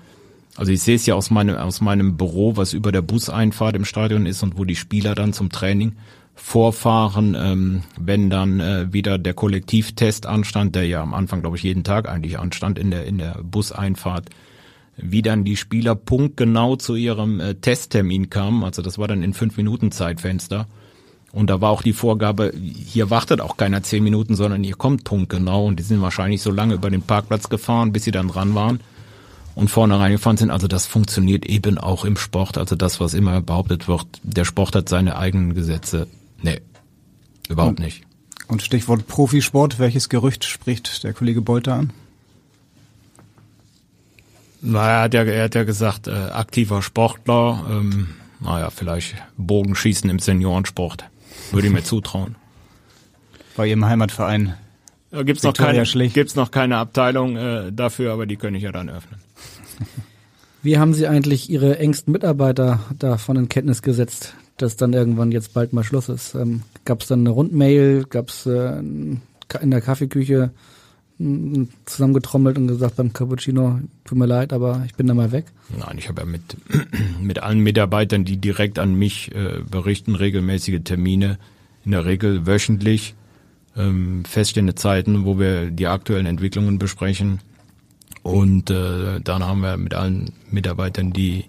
also ich sehe es ja aus meinem, aus meinem Büro, was über der Buseinfahrt im Stadion ist und wo die Spieler dann zum Training vorfahren, ähm, wenn dann äh, wieder der Kollektivtest anstand, der ja am Anfang, glaube ich, jeden Tag eigentlich anstand in der, in der Buseinfahrt, wie dann die Spieler punktgenau zu ihrem äh, Testtermin kamen. Also das war dann in fünf Minuten Zeitfenster. Und da war auch die Vorgabe, hier wartet auch keiner zehn Minuten, sondern ihr kommt punktgenau. Und die sind wahrscheinlich so lange über den Parkplatz gefahren, bis sie dann dran waren und vorne reingefahren sind. Also das funktioniert eben auch im Sport. Also das, was immer behauptet wird, der Sport hat seine eigenen Gesetze. Nee, überhaupt und, nicht. Und Stichwort Profisport, welches Gerücht spricht der Kollege Bolter an? Naja, er hat ja, er hat ja gesagt, äh, aktiver Sportler, ähm, naja, vielleicht Bogenschießen im Seniorensport. Würde ich mir zutrauen. Bei Ihrem Heimatverein. Da gibt's noch keine, gibt's noch keine Abteilung äh, dafür, aber die könnte ich ja dann öffnen. Wie haben Sie eigentlich Ihre engsten Mitarbeiter davon in Kenntnis gesetzt, dass dann irgendwann jetzt bald mal Schluss ist? Ähm, Gab es dann eine Rundmail? Gab es äh, in der Kaffeeküche zusammengetrommelt und gesagt beim Cappuccino, tut mir leid, aber ich bin da mal weg? Nein, ich habe ja mit, mit allen Mitarbeitern, die direkt an mich äh, berichten, regelmäßige Termine, in der Regel wöchentlich, ähm, feststehende Zeiten, wo wir die aktuellen Entwicklungen besprechen. Und äh, dann haben wir mit allen Mitarbeitern, die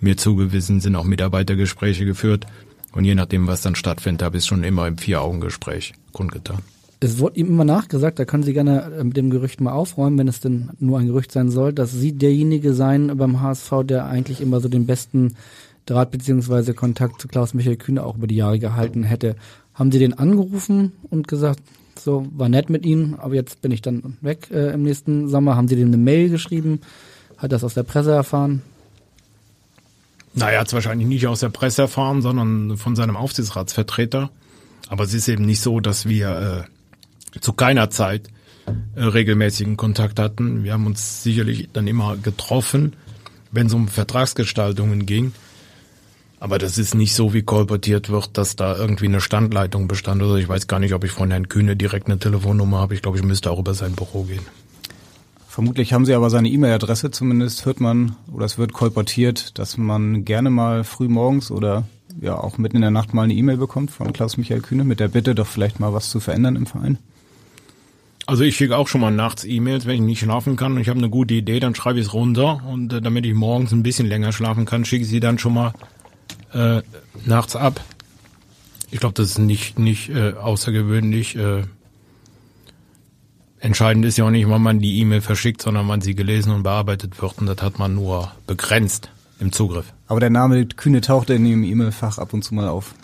mir zugewiesen sind, auch Mitarbeitergespräche geführt. Und je nachdem, was dann stattfindet, habe ich schon immer im Vier-Augen-Gespräch kundgetan. Es wurde ihm immer nachgesagt, da können Sie gerne äh, mit dem Gerücht mal aufräumen, wenn es denn nur ein Gerücht sein soll, dass Sie derjenige sein beim HSV, der eigentlich immer so den besten Draht beziehungsweise Kontakt zu Klaus-Michael Kühne auch über die Jahre gehalten hätte. Haben Sie den angerufen und gesagt, so, war nett mit Ihnen, aber jetzt bin ich dann weg äh, im nächsten Sommer? Haben Sie dem eine Mail geschrieben? Hat das aus der Presse erfahren? Naja, hat es wahrscheinlich nicht aus der Presse erfahren, sondern von seinem Aufsichtsratsvertreter. Aber es ist eben nicht so, dass wir äh, zu keiner Zeit äh, regelmäßigen Kontakt hatten. Wir haben uns sicherlich dann immer getroffen, wenn es um Vertragsgestaltungen ging. Aber das ist nicht so, wie kolportiert wird, dass da irgendwie eine Standleitung bestand. Also ich weiß gar nicht, ob ich von Herrn Kühne direkt eine Telefonnummer habe. Ich glaube, ich müsste auch über sein Büro gehen. Vermutlich haben Sie aber seine E-Mail-Adresse, zumindest hört man oder es wird kolportiert, dass man gerne mal früh morgens oder ja auch mitten in der Nacht mal eine E-Mail bekommt von Klaus-Michael Kühne mit der Bitte, doch vielleicht mal was zu verändern im Verein. Also ich schicke auch schon mal nachts E-Mails, wenn ich nicht schlafen kann und ich habe eine gute Idee, dann schreibe ich es runter und äh, damit ich morgens ein bisschen länger schlafen kann, schicke ich sie dann schon mal äh, nachts ab. Ich glaube, das ist nicht, nicht äh, außergewöhnlich. Äh, entscheidend ist ja auch nicht, wann man die E-Mail verschickt, sondern wann sie gelesen und bearbeitet wird. Und das hat man nur begrenzt im Zugriff. Aber der Name Kühne taucht in Ihrem E-Mail-Fach ab und zu mal auf. Äh,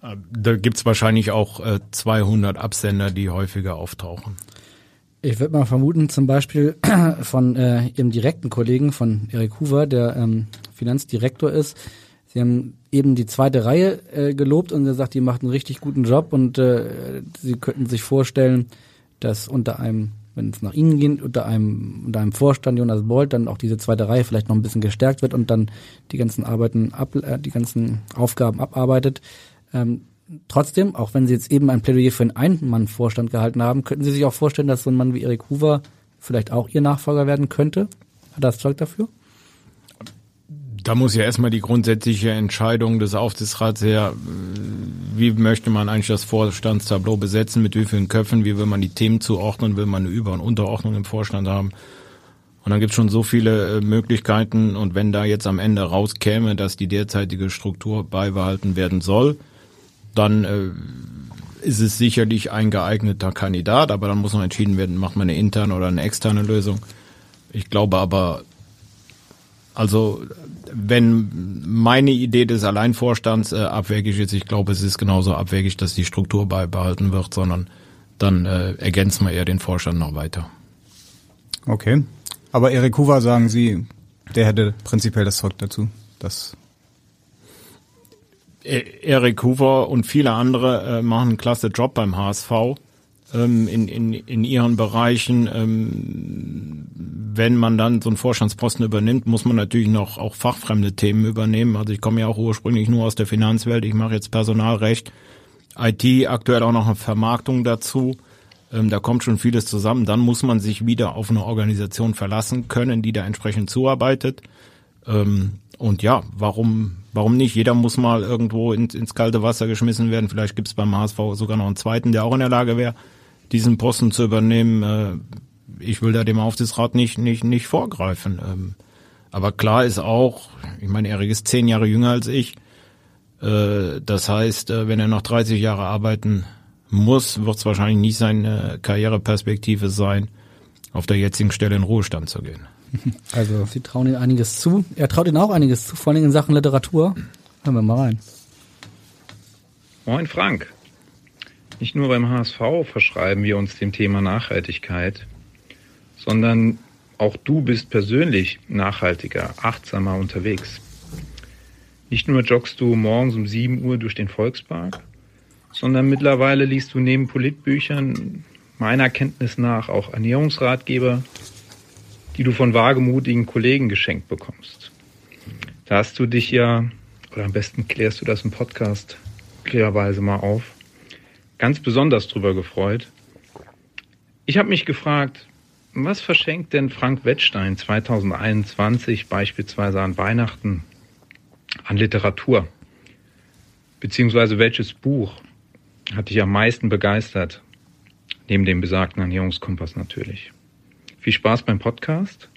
da gibt's wahrscheinlich auch äh, 200 Absender, die häufiger auftauchen. Ich würde mal vermuten, zum Beispiel von äh, Ihrem direkten Kollegen, von Erik Hoover, der ähm, Finanzdirektor ist. Sie haben eben die zweite Reihe äh, gelobt und gesagt, die macht einen richtig guten Job und äh, Sie könnten sich vorstellen, dass unter einem, wenn es nach Ihnen geht, unter einem, unter einem Vorstand Jonas Bolt dann auch diese zweite Reihe vielleicht noch ein bisschen gestärkt wird und dann die ganzen Arbeiten ab, äh, die ganzen Aufgaben abarbeitet. Ähm, trotzdem, auch wenn Sie jetzt eben ein Plädoyer für einen Ein-Mann-Vorstand gehalten haben, könnten Sie sich auch vorstellen, dass so ein Mann wie Erik Hoover vielleicht auch Ihr Nachfolger werden könnte? Hat das Zeug dafür? Da muss ja erstmal die grundsätzliche Entscheidung des Aufsichtsrats her, wie möchte man eigentlich das Vorstandstableau besetzen, mit wie vielen Köpfen, wie will man die Themen zuordnen, will man eine Über- und Unterordnung im Vorstand haben. Und dann gibt es schon so viele äh, Möglichkeiten und wenn da jetzt am Ende rauskäme, dass die derzeitige Struktur beibehalten werden soll, dann äh, ist es sicherlich ein geeigneter Kandidat, aber dann muss noch entschieden werden, macht man eine interne oder eine externe Lösung. Ich glaube aber, also wenn meine Idee des Alleinvorstands äh, abwegig ist, ich glaube, es ist genauso abwegig, dass die Struktur beibehalten wird, sondern dann äh, ergänzen wir eher den Vorstand noch weiter. Okay. Aber Erik Hoover sagen Sie, der hätte prinzipiell das Zeug dazu. Das Erik Hoover und viele andere äh, machen einen klasse Job beim HSV ähm, in, in, in ihren Bereichen. Ähm, wenn man dann so einen Vorstandsposten übernimmt, muss man natürlich noch auch fachfremde Themen übernehmen. Also ich komme ja auch ursprünglich nur aus der Finanzwelt. Ich mache jetzt Personalrecht, IT, aktuell auch noch eine Vermarktung dazu. Ähm, da kommt schon vieles zusammen. Dann muss man sich wieder auf eine Organisation verlassen können, die da entsprechend zuarbeitet. Ähm, und ja, warum, warum nicht? Jeder muss mal irgendwo ins, ins kalte Wasser geschmissen werden. Vielleicht gibt's beim HSV sogar noch einen zweiten, der auch in der Lage wäre, diesen Posten zu übernehmen. Äh, ich will da dem Aufsichtsrat nicht, nicht, nicht vorgreifen. Ähm, aber klar ist auch, ich meine, Erik ist zehn Jahre jünger als ich. Äh, das heißt, äh, wenn er noch 30 Jahre arbeiten muss, wird es wahrscheinlich nicht seine Karriereperspektive sein, auf der jetzigen Stelle in Ruhestand zu gehen. Also Sie trauen ihm einiges zu. Er traut Ihnen auch einiges zu, vor allem in Sachen Literatur. Hören wir mal rein. Moin Frank. Nicht nur beim HSV verschreiben wir uns dem Thema Nachhaltigkeit, sondern auch du bist persönlich nachhaltiger, achtsamer unterwegs. Nicht nur joggst du morgens um 7 Uhr durch den Volkspark, sondern mittlerweile liest du neben Politbüchern meiner Kenntnis nach auch Ernährungsratgeber, die du von wagemutigen Kollegen geschenkt bekommst. Da hast du dich ja, oder am besten klärst du das im Podcast klarerweise mal auf, ganz besonders drüber gefreut. Ich habe mich gefragt, was verschenkt denn Frank Wettstein 2021 beispielsweise an Weihnachten an Literatur? Beziehungsweise welches Buch hat dich am meisten begeistert? Neben dem besagten Ernährungskompass natürlich. Viel Spaß beim Podcast.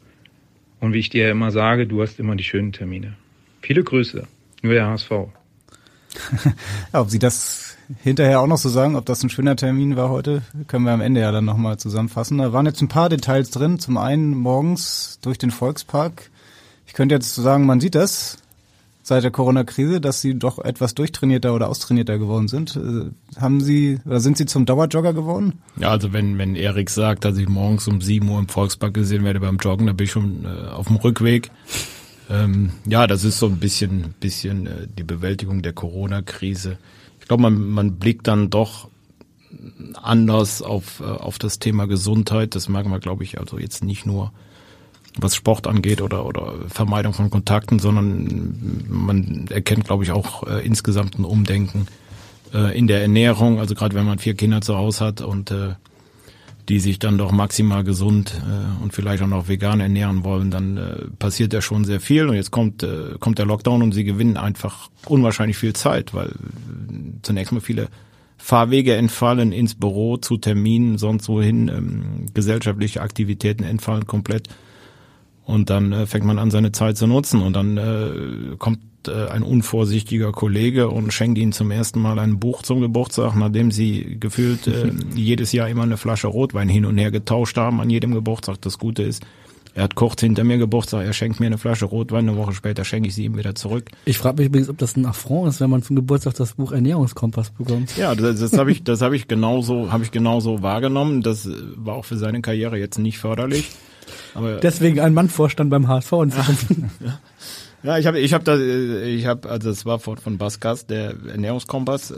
Und wie ich dir immer sage, du hast immer die schönen Termine. Viele Grüße. Nur der HSV. ob Sie das hinterher auch noch so sagen, ob das ein schöner Termin war heute, können wir am Ende ja dann nochmal zusammenfassen. Da waren jetzt ein paar Details drin. Zum einen morgens durch den Volkspark. Ich könnte jetzt sagen, man sieht das seit der Corona-Krise, dass Sie doch etwas durchtrainierter oder austrainierter geworden sind. Äh, haben Sie oder sind Sie zum Dauerjogger geworden? Ja, also wenn, wenn Erik sagt, dass ich morgens um 7 Uhr im Volkspark gesehen werde beim Joggen, dann bin ich schon äh, auf dem Rückweg. Ähm, ja, das ist so ein bisschen, bisschen äh, die Bewältigung der Corona-Krise. Ich glaube, man, man blickt dann doch anders auf, äh, auf das Thema Gesundheit. Das merken wir, glaube ich, also jetzt nicht nur was Sport angeht oder, oder Vermeidung von Kontakten, sondern man erkennt, glaube ich, auch äh, insgesamt ein Umdenken äh, in der Ernährung. Also gerade wenn man vier Kinder zu Hause hat und äh, die sich dann doch maximal gesund äh, und vielleicht auch noch vegan ernähren wollen, dann äh, passiert ja schon sehr viel. Und jetzt kommt, äh, kommt der Lockdown und sie gewinnen einfach unwahrscheinlich viel Zeit, weil äh, zunächst mal viele Fahrwege entfallen ins Büro zu Terminen, sonst wohin, ähm, gesellschaftliche Aktivitäten entfallen komplett. Und dann äh, fängt man an, seine Zeit zu nutzen. Und dann äh, kommt äh, ein unvorsichtiger Kollege und schenkt ihnen zum ersten Mal ein Buch zum Geburtstag, nachdem sie gefühlt äh, jedes Jahr immer eine Flasche Rotwein hin und her getauscht haben an jedem Geburtstag. Das Gute ist, er hat kurz hinter mir Geburtstag, er schenkt mir eine Flasche Rotwein, eine Woche später schenke ich sie ihm wieder zurück. Ich frage mich übrigens, ob das ein Affront ist, wenn man zum Geburtstag das Buch Ernährungskompass bekommt. Ja, das, das habe ich, das habe ich genauso, habe ich genauso wahrgenommen. Das war auch für seine Karriere jetzt nicht förderlich. Aber Deswegen ein Mannvorstand beim HSV in Zukunft. ja. Ja, ich habe, ich habe da, ich habe, also das war von, von Baskas, der Ernährungskompass.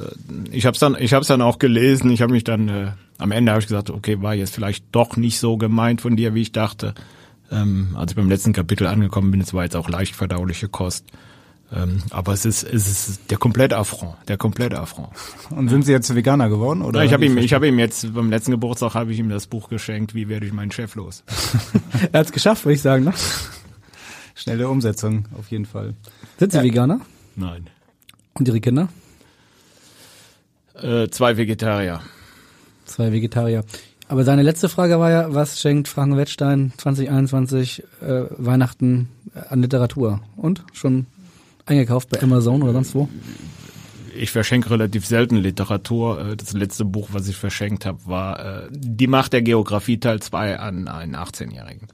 Ich habe es dann, ich habe es dann auch gelesen. Ich habe mich dann, äh, am Ende habe ich gesagt, okay, war jetzt vielleicht doch nicht so gemeint von dir, wie ich dachte. Ähm, als ich beim letzten Kapitel angekommen bin, es war jetzt auch leicht verdauliche Kost. Ähm, aber es ist, es ist der komplette Affront, der komplette Affront. Und sind Sie jetzt Veganer geworden? Oder ja, ich habe ihm, ich habe ihm jetzt beim letzten Geburtstag habe ich ihm das Buch geschenkt. Wie werde ich meinen Chef los? er hat es geschafft, würde ich sagen. Ne? Schnelle Umsetzung auf jeden Fall. Sind Sie ja. Veganer? Nein. Und Ihre Kinder? Äh, zwei Vegetarier. Zwei Vegetarier. Aber seine letzte Frage war ja, was schenkt Frank Wettstein 2021 äh, Weihnachten an Literatur? Und schon eingekauft bei Amazon oder sonst wo? Ich verschenke relativ selten Literatur. Äh, das letzte Buch, was ich verschenkt habe, war äh, Die Macht der Geografie Teil 2 an einen 18-Jährigen.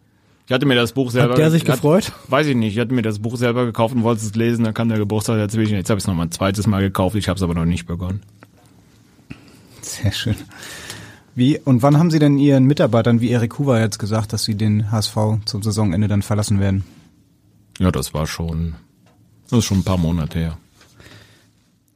Ich hatte mir das Buch selber. Hat der sich gefreut? Hat, weiß ich nicht. Ich hatte mir das Buch selber gekauft und wollte es lesen. Dann kam der Geburtstag dazwischen. Jetzt habe ich es nochmal ein zweites Mal gekauft. Ich habe es aber noch nicht begonnen. Sehr schön. Wie und wann haben Sie denn Ihren Mitarbeitern wie Erik Huber jetzt gesagt, dass Sie den HSV zum Saisonende dann verlassen werden? Ja, das war schon das ist schon ein paar Monate her.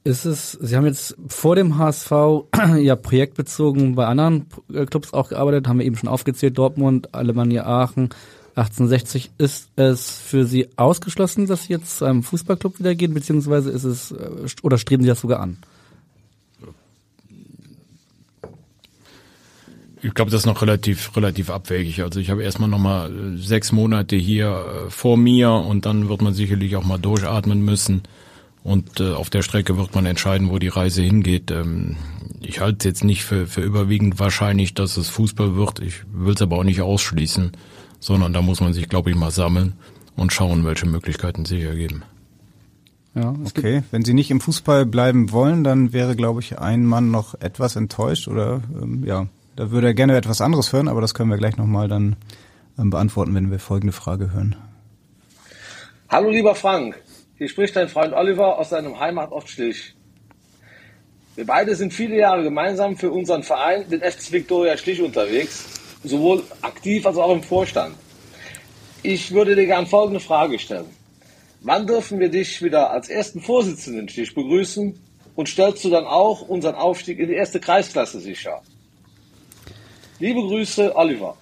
Ist es, Sie haben jetzt vor dem HSV ja projektbezogen bei anderen äh, Clubs auch gearbeitet, haben wir eben schon aufgezählt, Dortmund, Alemannia Aachen, 1860. Ist es für Sie ausgeschlossen, dass Sie jetzt zu einem Fußballclub wieder gehen, beziehungsweise ist es, äh, oder streben Sie das sogar an? Ich glaube, das ist noch relativ relativ abwegig. Also ich habe erstmal noch mal äh, sechs Monate hier äh, vor mir und dann wird man sicherlich auch mal durchatmen müssen. Und äh, auf der Strecke wird man entscheiden, wo die Reise hingeht. Ähm, ich halte es jetzt nicht für, für überwiegend wahrscheinlich, dass es Fußball wird. Ich will es aber auch nicht ausschließen, sondern da muss man sich, glaube ich, mal sammeln und schauen, welche Möglichkeiten sich ergeben. Ja, okay. Wenn Sie nicht im Fußball bleiben wollen, dann wäre, glaube ich, ein Mann noch etwas enttäuscht oder ähm, ja, da würde er gerne etwas anderes hören, aber das können wir gleich nochmal dann ähm, beantworten, wenn wir folgende Frage hören. Hallo lieber Frank, hier spricht dein Freund Oliver aus seinem Heimatort Schlich. Wir beide sind viele Jahre gemeinsam für unseren Verein, den FC Victoria Schlich, unterwegs, sowohl aktiv als auch im Vorstand. Ich würde dir gern folgende Frage stellen. Wann dürfen wir dich wieder als ersten Vorsitzenden Schlich begrüßen und stellst du dann auch unseren Aufstieg in die erste Kreisklasse sicher? Liebe Grüße, Oliver.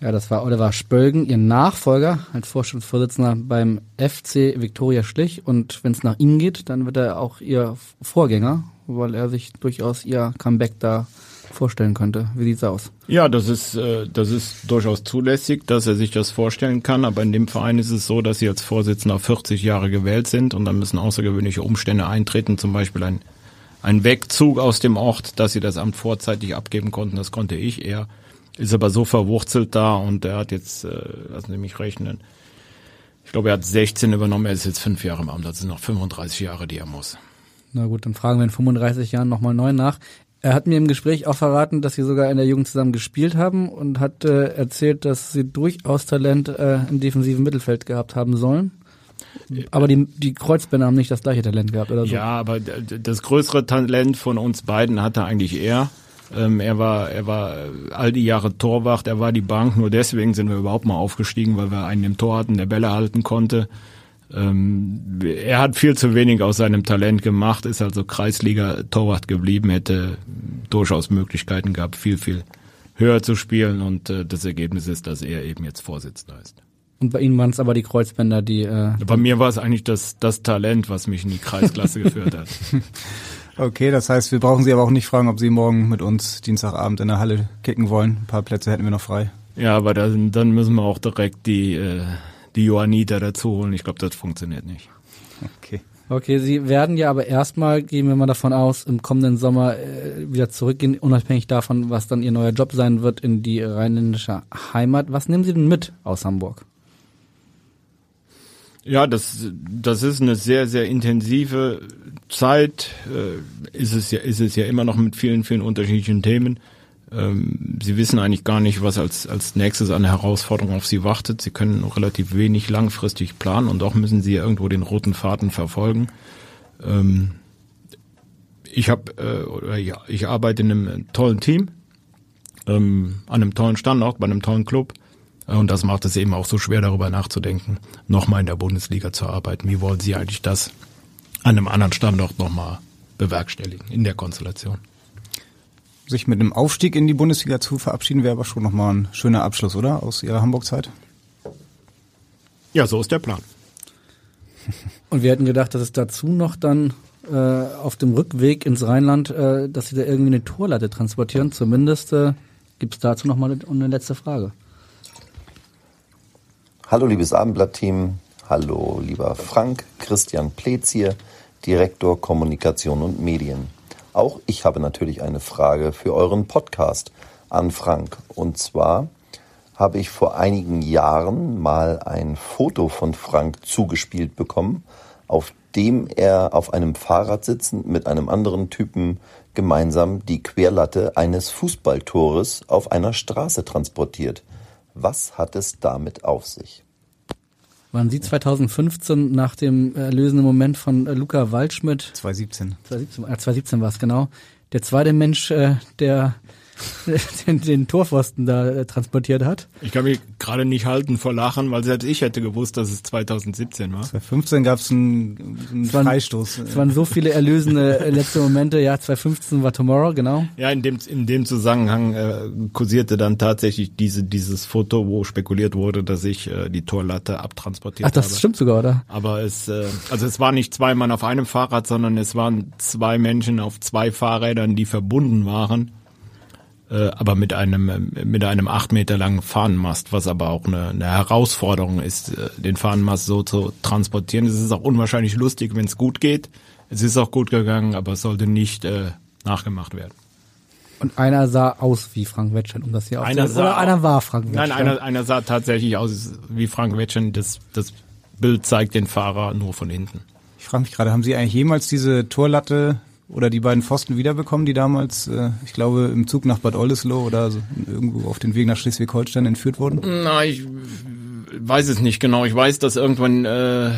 Ja, das war Oliver Spölgen, Ihr Nachfolger als Vorstandsvorsitzender beim FC Viktoria Schlich. Und wenn es nach Ihnen geht, dann wird er auch Ihr Vorgänger weil er sich durchaus ihr Comeback da vorstellen könnte. Wie sieht's aus? Ja, das ist, äh, das ist durchaus zulässig, dass er sich das vorstellen kann. Aber in dem Verein ist es so, dass sie als Vorsitzender 40 Jahre gewählt sind und dann müssen außergewöhnliche Umstände eintreten, zum Beispiel ein, ein Wegzug aus dem Ort, dass sie das Amt vorzeitig abgeben konnten. Das konnte ich. Er ist aber so verwurzelt da und er hat jetzt, äh, lassen Sie mich rechnen, ich glaube, er hat 16 übernommen, er ist jetzt fünf Jahre im Amt, das sind noch 35 Jahre, die er muss. Na gut, dann fragen wir in 35 Jahren nochmal neu nach. Er hat mir im Gespräch auch verraten, dass sie sogar in der Jugend zusammen gespielt haben und hat äh, erzählt, dass sie durchaus Talent äh, im defensiven Mittelfeld gehabt haben sollen. Aber die, die Kreuzbänder haben nicht das gleiche Talent gehabt oder so. Ja, aber das größere Talent von uns beiden hatte eigentlich er. Ähm, er war, er war äh, all die Jahre Torwart, er war die Bank, nur deswegen sind wir überhaupt mal aufgestiegen, weil wir einen im Tor hatten, der Bälle halten konnte. Ähm, er hat viel zu wenig aus seinem Talent gemacht, ist also Kreisliga-Torwart geblieben, hätte durchaus Möglichkeiten gehabt, viel, viel höher zu spielen und äh, das Ergebnis ist, dass er eben jetzt Vorsitzender ist. Und bei ihnen waren es aber die Kreuzbänder, die äh, Bei mir war es eigentlich das, das Talent, was mich in die Kreisklasse geführt hat. Okay, das heißt, wir brauchen Sie aber auch nicht fragen, ob Sie morgen mit uns Dienstagabend in der Halle kicken wollen. Ein paar Plätze hätten wir noch frei. Ja, aber dann, dann müssen wir auch direkt die, äh, die Johanniter dazu holen. Ich glaube, das funktioniert nicht. Okay. Okay, Sie werden ja aber erstmal, gehen wir mal davon aus, im kommenden Sommer äh, wieder zurückgehen, unabhängig davon, was dann Ihr neuer Job sein wird in die rheinländische Heimat. Was nehmen Sie denn mit aus Hamburg? Ja, das, das ist eine sehr, sehr intensive Zeit. Äh, ist es ja, ist es ja immer noch mit vielen, vielen unterschiedlichen Themen. Ähm, Sie wissen eigentlich gar nicht, was als, als nächstes an Herausforderung auf Sie wartet. Sie können relativ wenig langfristig planen und auch müssen Sie irgendwo den roten Faden verfolgen. Ähm, ich habe, äh, ich arbeite in einem tollen Team, ähm, an einem tollen Standort, bei einem tollen Club. Und das macht es eben auch so schwer, darüber nachzudenken, nochmal in der Bundesliga zu arbeiten. Wie wollen Sie eigentlich das an einem anderen Standort nochmal bewerkstelligen in der Konstellation? Sich mit einem Aufstieg in die Bundesliga zu verabschieden, wäre aber schon nochmal ein schöner Abschluss, oder? Aus Ihrer Hamburg-Zeit? Ja, so ist der Plan. Und wir hätten gedacht, dass es dazu noch dann äh, auf dem Rückweg ins Rheinland, äh, dass Sie da irgendwie eine Torlatte transportieren. Zumindest äh, gibt es dazu noch mal eine letzte Frage. Hallo liebes Abendblatt-Team, hallo lieber Frank, Christian Pletz hier, Direktor Kommunikation und Medien. Auch ich habe natürlich eine Frage für euren Podcast an Frank. Und zwar habe ich vor einigen Jahren mal ein Foto von Frank zugespielt bekommen, auf dem er auf einem Fahrrad sitzend mit einem anderen Typen gemeinsam die Querlatte eines Fußballtores auf einer Straße transportiert. Was hat es damit auf sich? Waren Sie 2015 nach dem erlösenden Moment von äh, Luca Waldschmidt, 2017. 2017, äh, 2017 war es genau, der zweite Mensch, äh, der den, den Torpfosten da äh, transportiert hat? Ich kann mich gerade nicht halten vor Lachen, weil selbst ich hätte gewusst, dass es 2017 war. 2015 gab es einen, einen Es waren- Freistoß. Es waren so viele erlösende äh, letzte Momente. Ja, 2015 war Tomorrow, genau. Ja, in dem, in dem Zusammenhang äh, kursierte dann tatsächlich diese, dieses Foto, wo spekuliert wurde, dass ich äh, die Torlatte abtransportiert Ach, das habe. stimmt sogar, oder? Aber es, äh, also es war nicht zwei Mann auf einem Fahrrad, sondern es waren zwei Menschen auf zwei Fahrrädern, die verbunden waren, äh, aber mit einem äh, mit einem acht Meter langen Fahnenmast, was aber auch eine, eine Herausforderung ist, äh, den Fahnenmast so zu transportieren. Es ist auch unwahrscheinlich lustig, wenn es gut geht. Es ist auch gut gegangen, aber es sollte nicht äh, nachgemacht werden. Und einer sah aus wie Frank Wetschern, um das hier Einer aufzunehmen. Oder einer war Frank Wetschern. Nein, einer, einer sah tatsächlich aus wie Frank Wetschen. Das, das Bild zeigt den Fahrer nur von hinten. Ich frage mich gerade, haben Sie eigentlich jemals diese Torlatte oder die beiden Pfosten wiederbekommen, die damals, äh, ich glaube, im Zug nach Bad Oldesloe oder so irgendwo auf den Weg nach Schleswig-Holstein entführt wurden? Na, ich weiß es nicht genau. Ich weiß, dass irgendwann äh,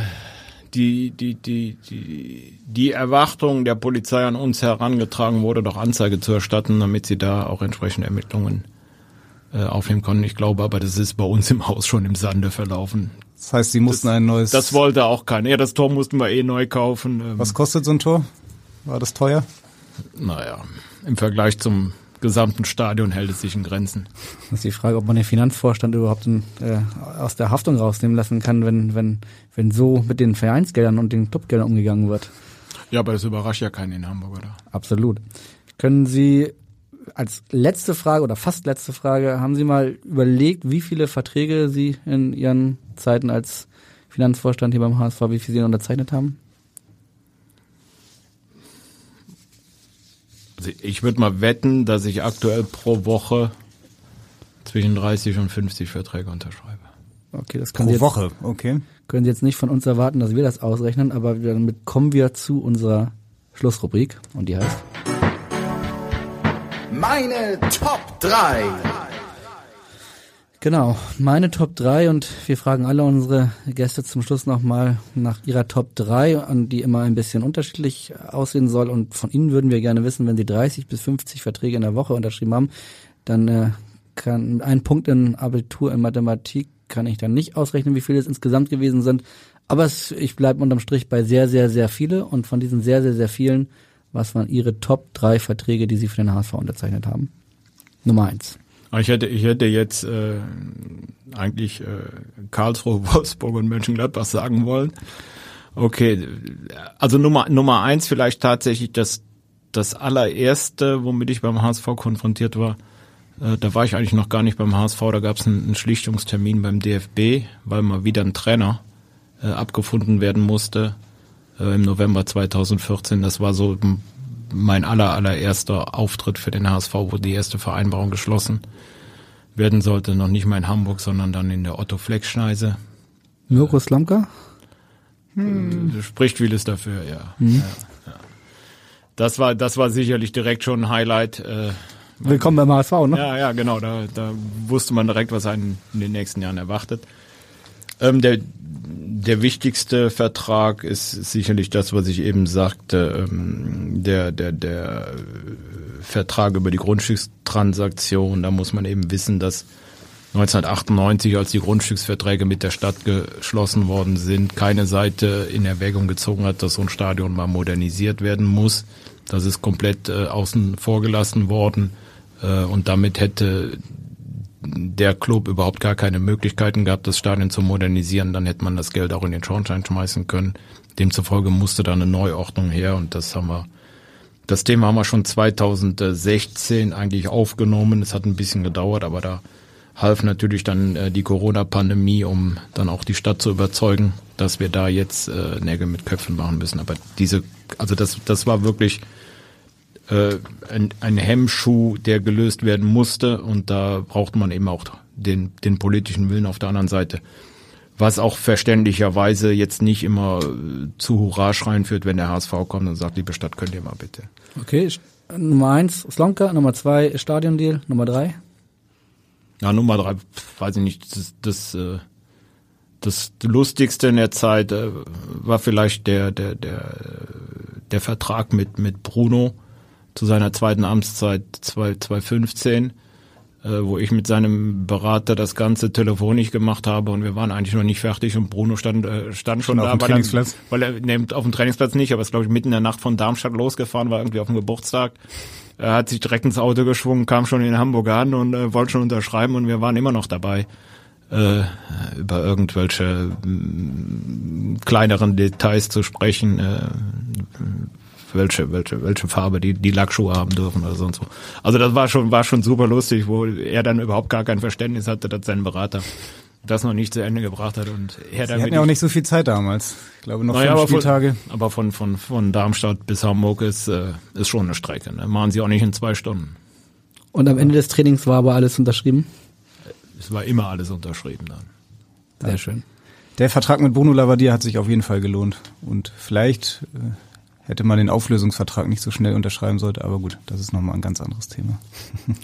die, die, die, die, die Erwartung der Polizei an uns herangetragen wurde, doch Anzeige zu erstatten, damit sie da auch entsprechende Ermittlungen äh, aufnehmen konnten. Ich glaube aber, das ist bei uns im Haus schon im Sande verlaufen. Das heißt, Sie mussten ein neues... Das wollte auch keiner. Ja, das Tor mussten wir eh neu kaufen. Ähm, Was kostet so ein Tor? War das teuer? Naja, im Vergleich zum gesamten Stadion hält es sich in Grenzen. Das ist die Frage, ob man den Finanzvorstand überhaupt in, äh, aus der Haftung rausnehmen lassen kann, wenn, wenn, wenn so mit den Vereinsgeldern und den Clubgeldern umgegangen wird. Ja, aber das überrascht ja keinen in Hamburg, oder? Absolut. Können Sie als letzte Frage oder fast letzte Frage, haben Sie mal überlegt, wie viele Verträge Sie in Ihren Zeiten als Finanzvorstand hier beim HSV, wie viele Sie unterzeichnet haben? Also ich würde mal wetten, dass ich aktuell pro Woche zwischen 30 und 50 Verträge unterschreibe. Okay, das können Pro Sie jetzt, Woche, okay. können Sie jetzt nicht von uns erwarten, dass wir das ausrechnen, aber damit kommen wir zu unserer Schlussrubrik und die heißt Meine Top 3. Genau, meine Top 3 und wir fragen alle unsere Gäste zum Schluss nochmal nach ihrer Top 3, an die immer ein bisschen unterschiedlich aussehen soll und von Ihnen würden wir gerne wissen, wenn Sie 30 bis 50 Verträge in der Woche unterschrieben haben, dann äh, kann ein Punkt in Abitur in Mathematik kann ich dann nicht ausrechnen, wie viele es insgesamt gewesen sind, aber es, ich bleibe unterm Strich bei sehr, sehr, sehr viele und von diesen sehr, sehr, sehr vielen, was waren Ihre Top 3 Verträge, die Sie für den HSV unterzeichnet haben? Nummer eins. Aber Ich hätte, ich hätte jetzt äh, eigentlich äh, Karlsruhe, Wolfsburg und Mönchengladbach sagen wollen. Okay, also Nummer Nummer eins vielleicht tatsächlich das das allererste, womit ich beim HSV konfrontiert war. Äh, da war ich eigentlich noch gar nicht beim HSV. Da gab es einen, einen Schlichtungstermin beim DFB, weil mal wieder ein Trainer äh, abgefunden werden musste äh, im November 2014. Das war so mein aller allererster Auftritt für den HSV, wo die erste Vereinbarung geschlossen werden sollte. Noch nicht mal in Hamburg, sondern dann in der Otto Flex Schneise. Mirko Slamka? Äh, Spricht vieles dafür, ja. Ja, ja. Das war, das war sicherlich direkt schon ein Highlight. Äh, Willkommen beim HSV, ne? Ja, ja, genau. Da, da wusste man direkt, was einen in den nächsten Jahren erwartet. Ähm, der, der wichtigste Vertrag ist sicherlich das, was ich eben sagte, ähm, der, der, der Vertrag über die Grundstückstransaktion. Da muss man eben wissen, dass 1998, als die Grundstücksverträge mit der Stadt geschlossen worden sind, keine Seite in Erwägung gezogen hat, dass so ein Stadion mal modernisiert werden muss. Das ist komplett äh, außen vor gelassen worden. Äh, und damit hätte der Club überhaupt gar keine Möglichkeiten gehabt, das Stadion zu modernisieren. Dann hätte man das Geld auch in den Schornstein schmeißen können. Demzufolge musste da eine Neuordnung her und das haben wir das Thema haben wir schon 2016 eigentlich aufgenommen. Es hat ein bisschen gedauert, aber da half natürlich dann äh, die Corona-Pandemie, um dann auch die Stadt zu überzeugen, dass wir da jetzt äh, Nägel mit Köpfen machen müssen. Aber diese, also das, das war wirklich äh, ein, ein Hemmschuh, der gelöst werden musste und da braucht man eben auch den, den politischen Willen auf der anderen Seite. Was auch verständlicherweise jetzt nicht immer äh, zu Hurra schreien führt, wenn der HSV kommt und sagt, liebe Stadt, könnt ihr mal bitte. Okay, Nummer eins Slonka, Nummer zwei Stadiondeal, Nummer drei. Ja, Nummer drei, weiß ich nicht, das, das, äh, das Lustigste in der Zeit äh, war vielleicht der, der, der, der Vertrag mit, mit Bruno zu seiner zweiten Amtszeit 2015, äh, wo ich mit seinem Berater das Ganze telefonisch gemacht habe und wir waren eigentlich noch nicht fertig und Bruno stand, äh, stand schon Schon auf da, dem weil er, Trainingsplatz? weil er nee, auf dem Trainingsplatz nicht, aber ist glaube ich mitten in der Nacht von Darmstadt losgefahren, war irgendwie auf dem Geburtstag. Er hat sich direkt ins Auto geschwungen, kam schon in Hamburg an und äh, wollte schon unterschreiben und wir waren immer noch dabei, äh, über irgendwelche mm, kleineren Details zu sprechen, äh, welche, welche, welche Farbe die, die Lackschuhe haben dürfen oder sonst so. Also das war schon, war schon super lustig, wo er dann überhaupt gar kein Verständnis hatte, dass sein Berater das noch nicht zu Ende gebracht hat und er Sie damit hatten ja auch nicht so viel Zeit damals. Ich glaube noch naja, fünf Spieltage. Von, aber von, von, von Darmstadt bis Hamburg ist, äh, ist schon eine Strecke. Ne? Machen sie auch nicht in zwei Stunden. Und am Ende des Trainings war aber alles unterschrieben. Es war immer alles unterschrieben dann. Sehr schön. Der Vertrag mit Bruno Labbadia hat sich auf jeden Fall gelohnt. Und vielleicht äh, hätte man den Auflösungsvertrag nicht so schnell unterschreiben sollte, aber gut, das ist nochmal ein ganz anderes Thema.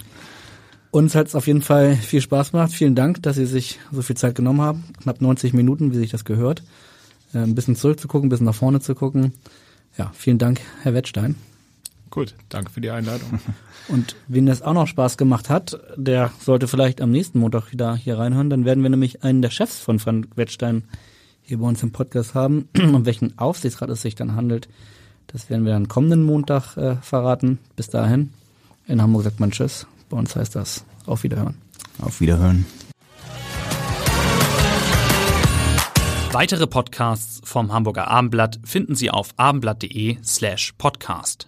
Uns hat es auf jeden Fall viel Spaß gemacht. Vielen Dank, dass Sie sich so viel Zeit genommen haben. Knapp 90 Minuten, wie sich das gehört. Äh, ein bisschen zurückzugucken, ein bisschen nach vorne zu gucken. Ja, vielen Dank, Herr Wettstein. Gut, danke für die Einladung. Und wen das auch noch Spaß gemacht hat, der sollte vielleicht am nächsten Montag wieder hier reinhören. Dann werden wir nämlich einen der Chefs von Frank Wettstein hier bei uns im Podcast haben. Um welchen Aufsichtsrat es sich dann handelt, das werden wir dann kommenden Montag äh, verraten. Bis dahin. In Hamburg sagt man Tschüss. Bei uns heißt das Auf Wiederhören. Auf Wiederhören. Weitere Podcasts vom Hamburger Abendblatt finden Sie auf abendblatt.de slash podcast.